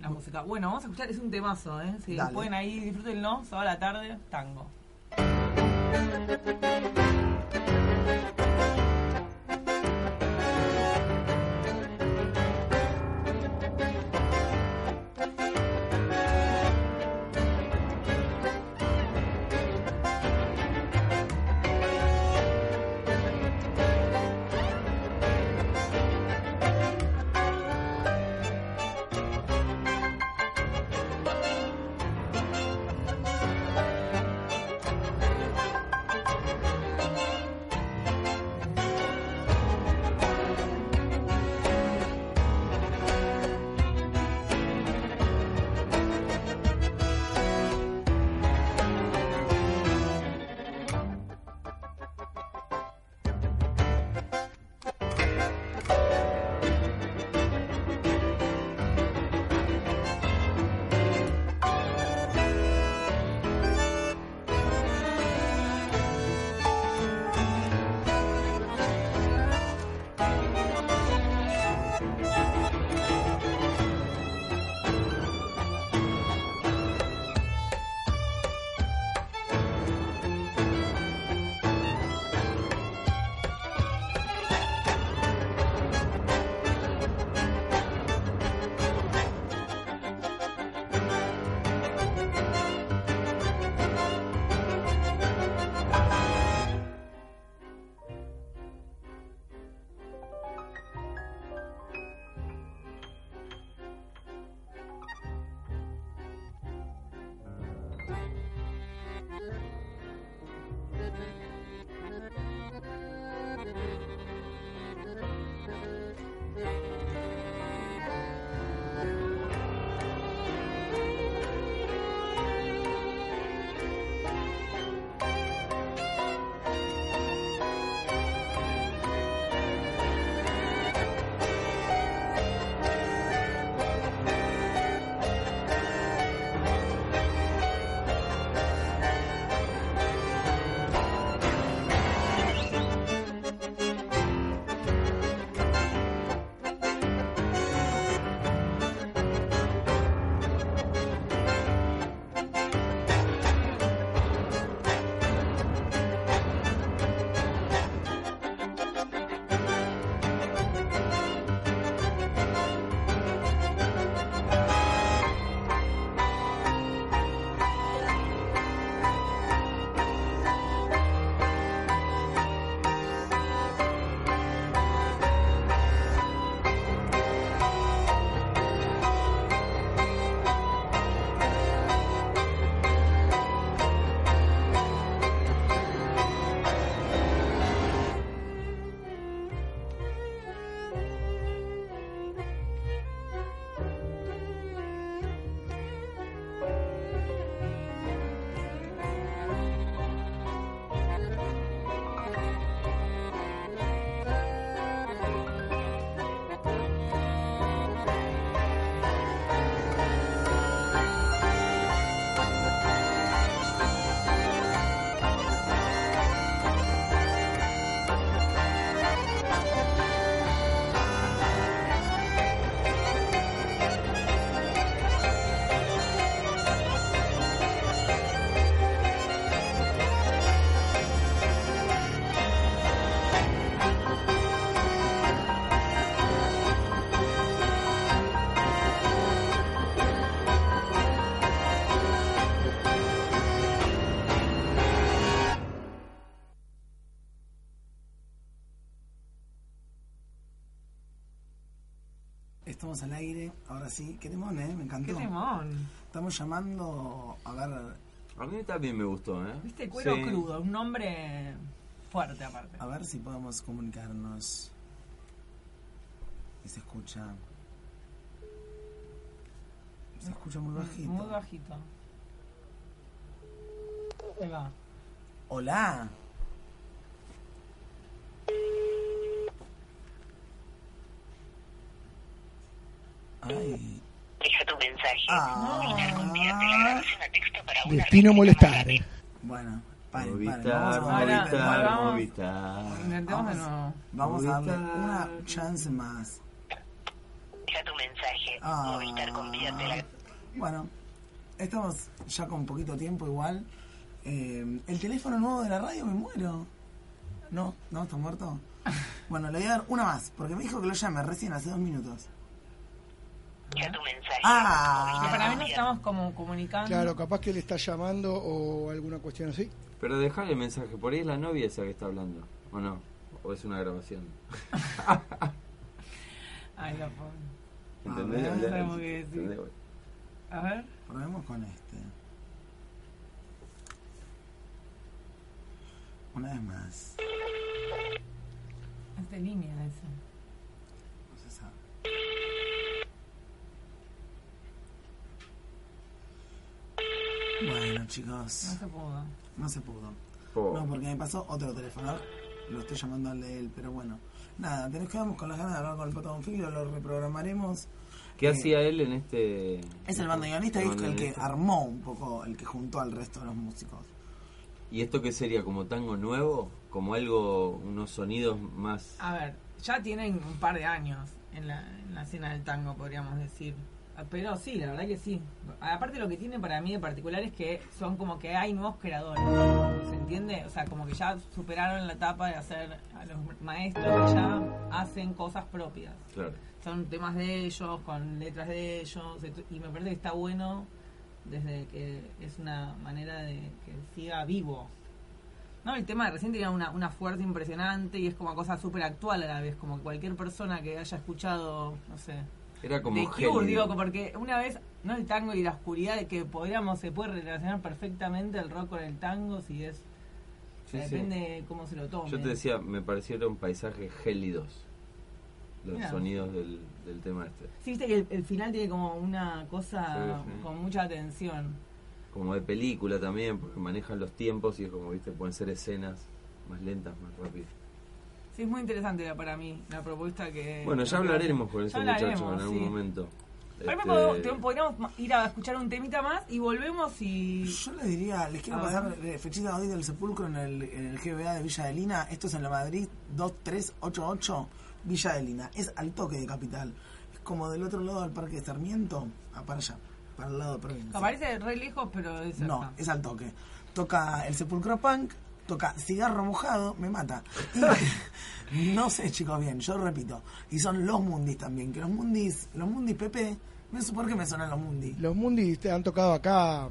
la música. Bueno, vamos a escuchar, es un temazo, ¿eh? Si Dale. pueden ahí, disfrútenlo, sábado a la tarde, tango. Estamos al aire, ahora sí. Qué temón, ¿eh? Me encantó. Qué temón. Estamos llamando, a ver, A mí también me gustó, ¿eh? Viste, cuero Sí. crudo, un nombre fuerte aparte. a ver si podemos comunicarnos. Y se escucha. Se escucha muy bajito. Muy bajito. Ahí va. Hola. Ay. Deja tu mensaje. Ah. Terminar con enviarte la grabación a texto para una Destino molestar. Bueno, paren, Movistar, paren, vamos a- Movistar, vamos. Vamos. Vamos a darle una chance más. Deja tu mensaje. Ah. Movistar, confíate la... Bueno, estamos ya con poquito tiempo igual. Eh, el teléfono nuevo de la radio me muero. No, no, está muerto. Bueno, le voy a dar una más, porque me dijo que lo llame recién hace dos minutos. Tu mensaje. Ah. Que para mí no estamos como comunicando. Claro, capaz que le está llamando o alguna cuestión así. Pero dejale el mensaje, por ahí es la novia esa que está hablando, ¿o no? ¿O es una grabación? Ay, la pobre. ¿Entendés? ver, no sabemos qué decir. ¿Entendés? A ver. Probemos con este. Una vez más. Es de línea ese. No se sabe. Bueno, No chicos, se pudo. no se pudo. Po. No, porque me pasó otro teléfono. Lo estoy llamando al de él, pero bueno. Nada, tenés que quedamos con las ganas de hablar con el Pato Bonfilio, lo reprogramaremos. ¿Qué Eh, hacía él en este...? Es el bandoneonista y es el que armó un poco, el que juntó al resto de los músicos. ¿Y esto qué sería? ¿Como tango nuevo? ¿Como algo, unos sonidos más...? A ver, ya tienen un par de años en la, en la escena del tango, podríamos decir. Ah, Pero sí, la verdad que sí. Aparte lo que tiene para mí de particular es que son como que hay nuevos creadores. ¿Se entiende? O sea, como que ya superaron la etapa de hacer a los maestros que ya hacen cosas propias. Claro. Son temas de ellos, con letras de ellos, y me parece que está bueno desde que es una manera de que siga vivo. No, el tema de recién tenía una, una fuerza impresionante y es como cosa súper actual a la vez, como cualquier persona que haya escuchado, no sé, Era como de. Cure, digo, porque una vez, no el tango y la oscuridad, que podríamos, se puede relacionar perfectamente el rock con el tango si es, Sí, sí. depende de cómo se lo tome. Yo te decía, me parecieron paisajes gélidos. Los sonidos del, del tema este. Sí, viste que el, el final tiene como una cosa Sí, sí. con mucha atención. Como de película también, porque manejan los tiempos y es como, viste, pueden ser escenas más lentas, más rápidas. Sí, es muy interesante la- para mí la propuesta que... Bueno, ya hablaremos con Ya esos muchachos en algún sí. momento. Mí Este, podríamos ir a escuchar un temita más y volvemos y... Yo le diría, les quiero A pasar eh, fechita hoy del sepulcro en el, en el GBA de Villa de Lina. Esto es en la Madrid 2388, Villa de Lina. Es al toque de capital. Es como del otro lado del Parque de Sarmiento, ah, para allá, para el lado de provincia. Aparece re lejos, pero es. No, es al toque. Toca el sepulcro punk, toca cigarro mojado, me mata. Y no sé, chicos, bien, yo repito. Y son los mundis también, que los mundis, los mundis Pepe, no sé por qué me suenan los mundis. Los Mundis te han tocado acá.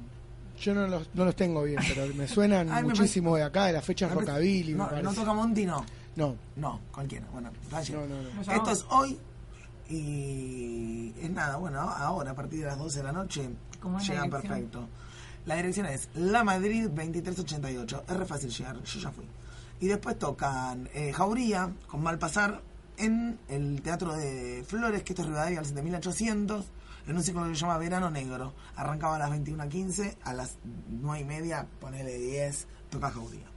Yo no los, no los tengo bien, pero me suenan Ay, me muchísimo de acá, de las fechas rockabilly. No, toca Monty, no. No, No, cualquiera. Bueno, vaya. No, no, no. Nos Esto es hoy y es nada, bueno, ahora a partir de las 12 de la noche ¿Cómo es la llegan perfecto. La dirección es La Madrid 2388, es re fácil llegar, yo ya fui. Y después tocan eh, Jauría con Malpasar en el Teatro de Flores, que esto es Rivadavia al 7800, en un ciclo que se llama Verano Negro. Arrancaba a las 21.15, a las 9 y media, ponele 10, toca Jauría.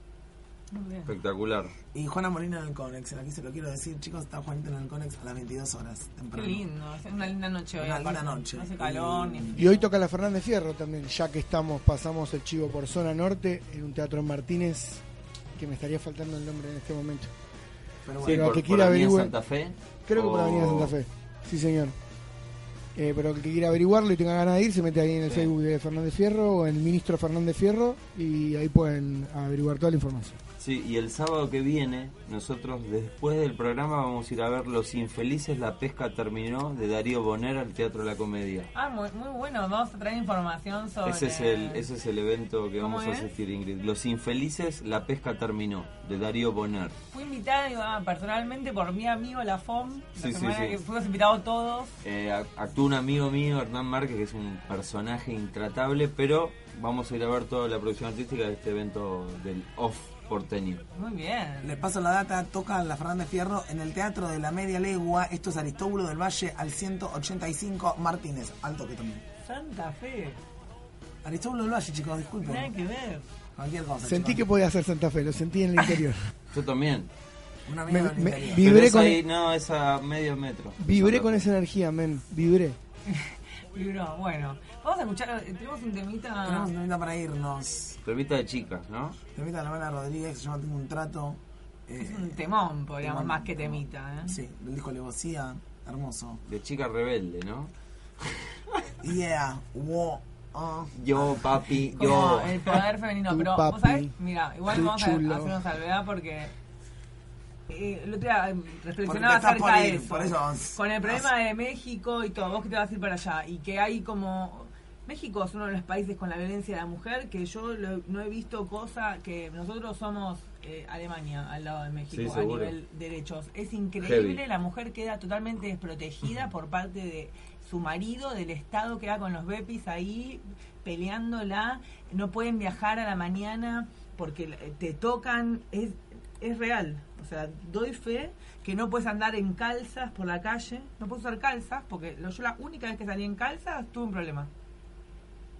Espectacular. Y Juana Molina en el Conex, aquí se lo quiero decir, chicos, está Juanita en el Conex a las 22 horas. Qué Temprano. lindo, es una linda noche hoy. Una linda noche. No hace calor Y- ni Y hoy toca la Fernández Fierro también, ya que estamos, pasamos el chivo por zona norte en un teatro en Martínez, que me estaría faltando el nombre en este momento. Pero Sí, bueno, Pero por, que quiera Avenida averigüe- Santa Fe. Creo que por o- Avenida Santa Fe, sí señor. Eh, pero el que quiera averiguarlo y tenga ganas de ir, se mete ahí en el Sí. Facebook de Fernández Fierro o en el ministro Fernández Fierro y ahí pueden averiguar toda la información. Sí, y el sábado que viene, nosotros después del programa vamos a ir a ver Los Infelices, la pesca terminó, de Darío Boner al Teatro de la Comedia. Ah, muy, muy bueno, vamos a traer información sobre... Ese es el ese es el evento que ¿Cómo vamos a asistir, Ingrid. Los Infelices, la pesca terminó, de Darío Boner. Fui invitada ah, personalmente por mi amigo La FOM, la Sí, sí, sí. que fuimos invitados todos. Eh, ac- actúa un amigo mío, Hernán Márquez, que es un personaje intratable, pero vamos a ir a ver toda la producción artística de este evento del Off porteño. Muy bien. les paso la data, toca la Fernández Fierro en el Teatro de la Media Legua, esto es Aristóbulo del Valle al 185 Martínez, alto que también. Santa Fe, Aristóbulo del Valle, chicos, nada disculpen. que ver. Cualquier cosa. Sentí que podía ser Santa Fe, lo sentí en el interior. Yo también. Un amigo me- me- interior. Pero Vibré con ahí, el- no, es a medio metro. Vibré con esa energía, men, vibré. Libro, bueno. Vamos a escuchar, eh, tenemos un temita. Tenemos un temita para irnos. Revista de chicas, ¿no? Temita de la Mala Rodríguez, se llama Tengo un trato. Es Eh, un temón, podríamos, temón. más que temita, ¿eh? Sí, del disco Levosía, hermoso. De chica rebelde, ¿no? Yeah, wow, ah. Yo, papi, Como yo. el poder femenino. Pero, papi, ¿vos sabés? Mira, igual vamos a hacer una salvedad porque. Eh, el otro día Porque reflexionaba acerca por de eso. por eso vamos- Con el problema de México y todo, vos que te vas a ir para allá. Y que hay como. México es uno de los países con la violencia de la mujer que yo lo- no he visto cosa que nosotros somos eh, Alemania al lado de México Sí, a seguro. nivel derechos. Es increíble, Heavy. la mujer queda totalmente desprotegida por parte de su marido, del Estado, queda con los bepis ahí peleándola, no pueden viajar a la mañana porque te tocan, es, es real. O sea, doy fe que no puedes andar en calzas por la calle, no puedes usar calzas, porque yo la única vez que salí en calzas tuve un problema.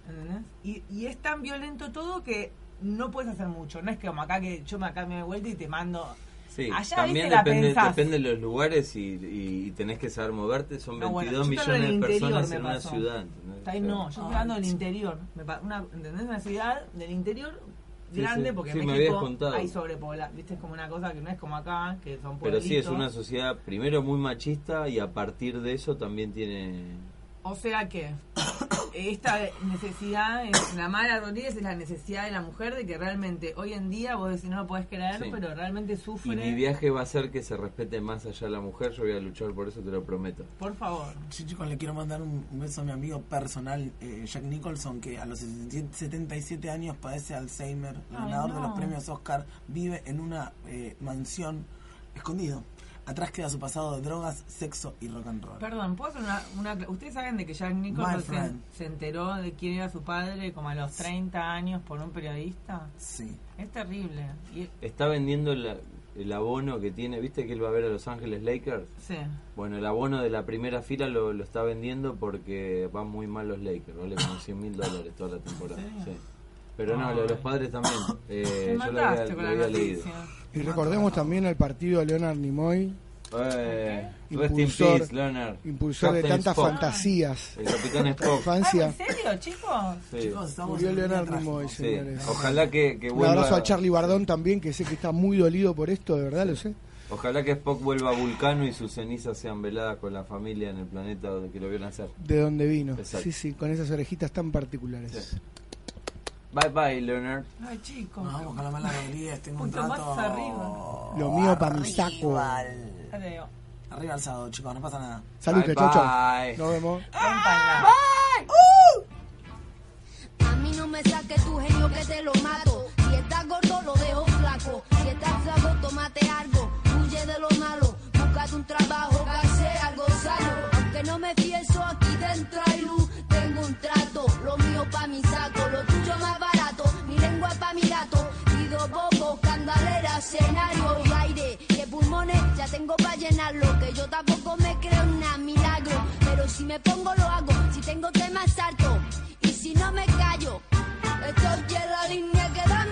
¿Entendés? Y, y es tan violento todo que no puedes hacer mucho. No es que como acá que yo me acá me vuelta y te mando. Sí, Allá, también viste, la depende, depende de los lugares y, y- y tenés que saber moverte. Son No, bueno, 22 yo te hablo millones de personas en una ciudad. ¿entendés? Está ahí, no, yo estoy hablando del interior. Me una, ¿Entendés? Una ciudad del interior grande sí. porque en México hay sobrepoblación. Viste, es como una cosa que no es como acá, que son Pero sí, es pueblitos. una sociedad primero muy machista y a partir de eso también tiene... O sea que esta necesidad, es- la mala Rodríguez es la necesidad de la mujer de que realmente hoy en día vos decís no lo podés creer, Sí. pero realmente Y sufre. mi viaje va a ser que se respete más allá a la mujer. Yo voy a luchar por eso, te lo prometo. Por favor. Sí, chicos, le quiero mandar un, beso a mi amigo personal, eh, Jack Nicholson, que a los 77 años padece Alzheimer, Ay, ganador de los premios Oscar, vive en una eh, mansión escondido. Atrás queda su pasado de drogas, sexo y rock and roll. Perdón, ¿puedo hacer una, una- Ustedes saben de que Jack Nicholson se, se enteró de quién era su padre como a los 30 años por un periodista? Sí. Es terrible. Y, Está vendiendo la- el abono que tiene, ¿viste que él va a ver a Los Ángeles Lakers? sí. Bueno, el abono de la primera fila lo, lo está vendiendo porque van muy mal los Lakers, vale como 100 mil dólares toda la temporada. Sí. Pero no, lo de los padres también. Eh, yo lo había, lo la había leído. Y recordemos también el partido de Leonard Nimoy, Eh, rest in Impulsor- peace, Leonard. impulsor de tantas Spock. fantasías. El capitán de Spock. infancia. ¿En serio, chicos? Sí. Chicos, Murió Leonard. Nimoy, Sí. señores. Ojalá que, que Un vuelva. abrazo a Charlie Bardón también, que sé que está muy dolido por esto, de verdad, lo sé. Ojalá que Spock vuelva a Vulcano y sus cenizas sean veladas con la familia en el planeta donde que lo vio nacer. De dónde vino. Exacto. Sí, sí, con esas orejitas tan particulares. Sí. Bye bye, Leonard. Ay, chicos. Nos vamos con la mala Rodríguez, tengo un Punto más trato. arriba. Lo mío pa' mi saco. Adiós. Arriba alzado, chicos, no pasa nada. Salute, Bye, chocho. bye. Nos vemos. Rómpanla. A mí no me saques tu genio que te lo mato. Si estás gordo, lo dejo flaco. Si estás flaco, tómate algo. Huye de lo malo. Búscate un trabajo que sea algo sano. Aunque no me pienso, aquí dentro hay luz. Tengo un trato, lo mío pa' mi saco. Lo lengua pa' mi gato. Pido bobo, candalera, escenario y aire. Que pulmones ya tengo pa' llenarlo. Que yo tampoco me creo nada milagro. Pero si me pongo, lo hago. Si tengo temas, salto. Y si no me callo, estoy en la línea que da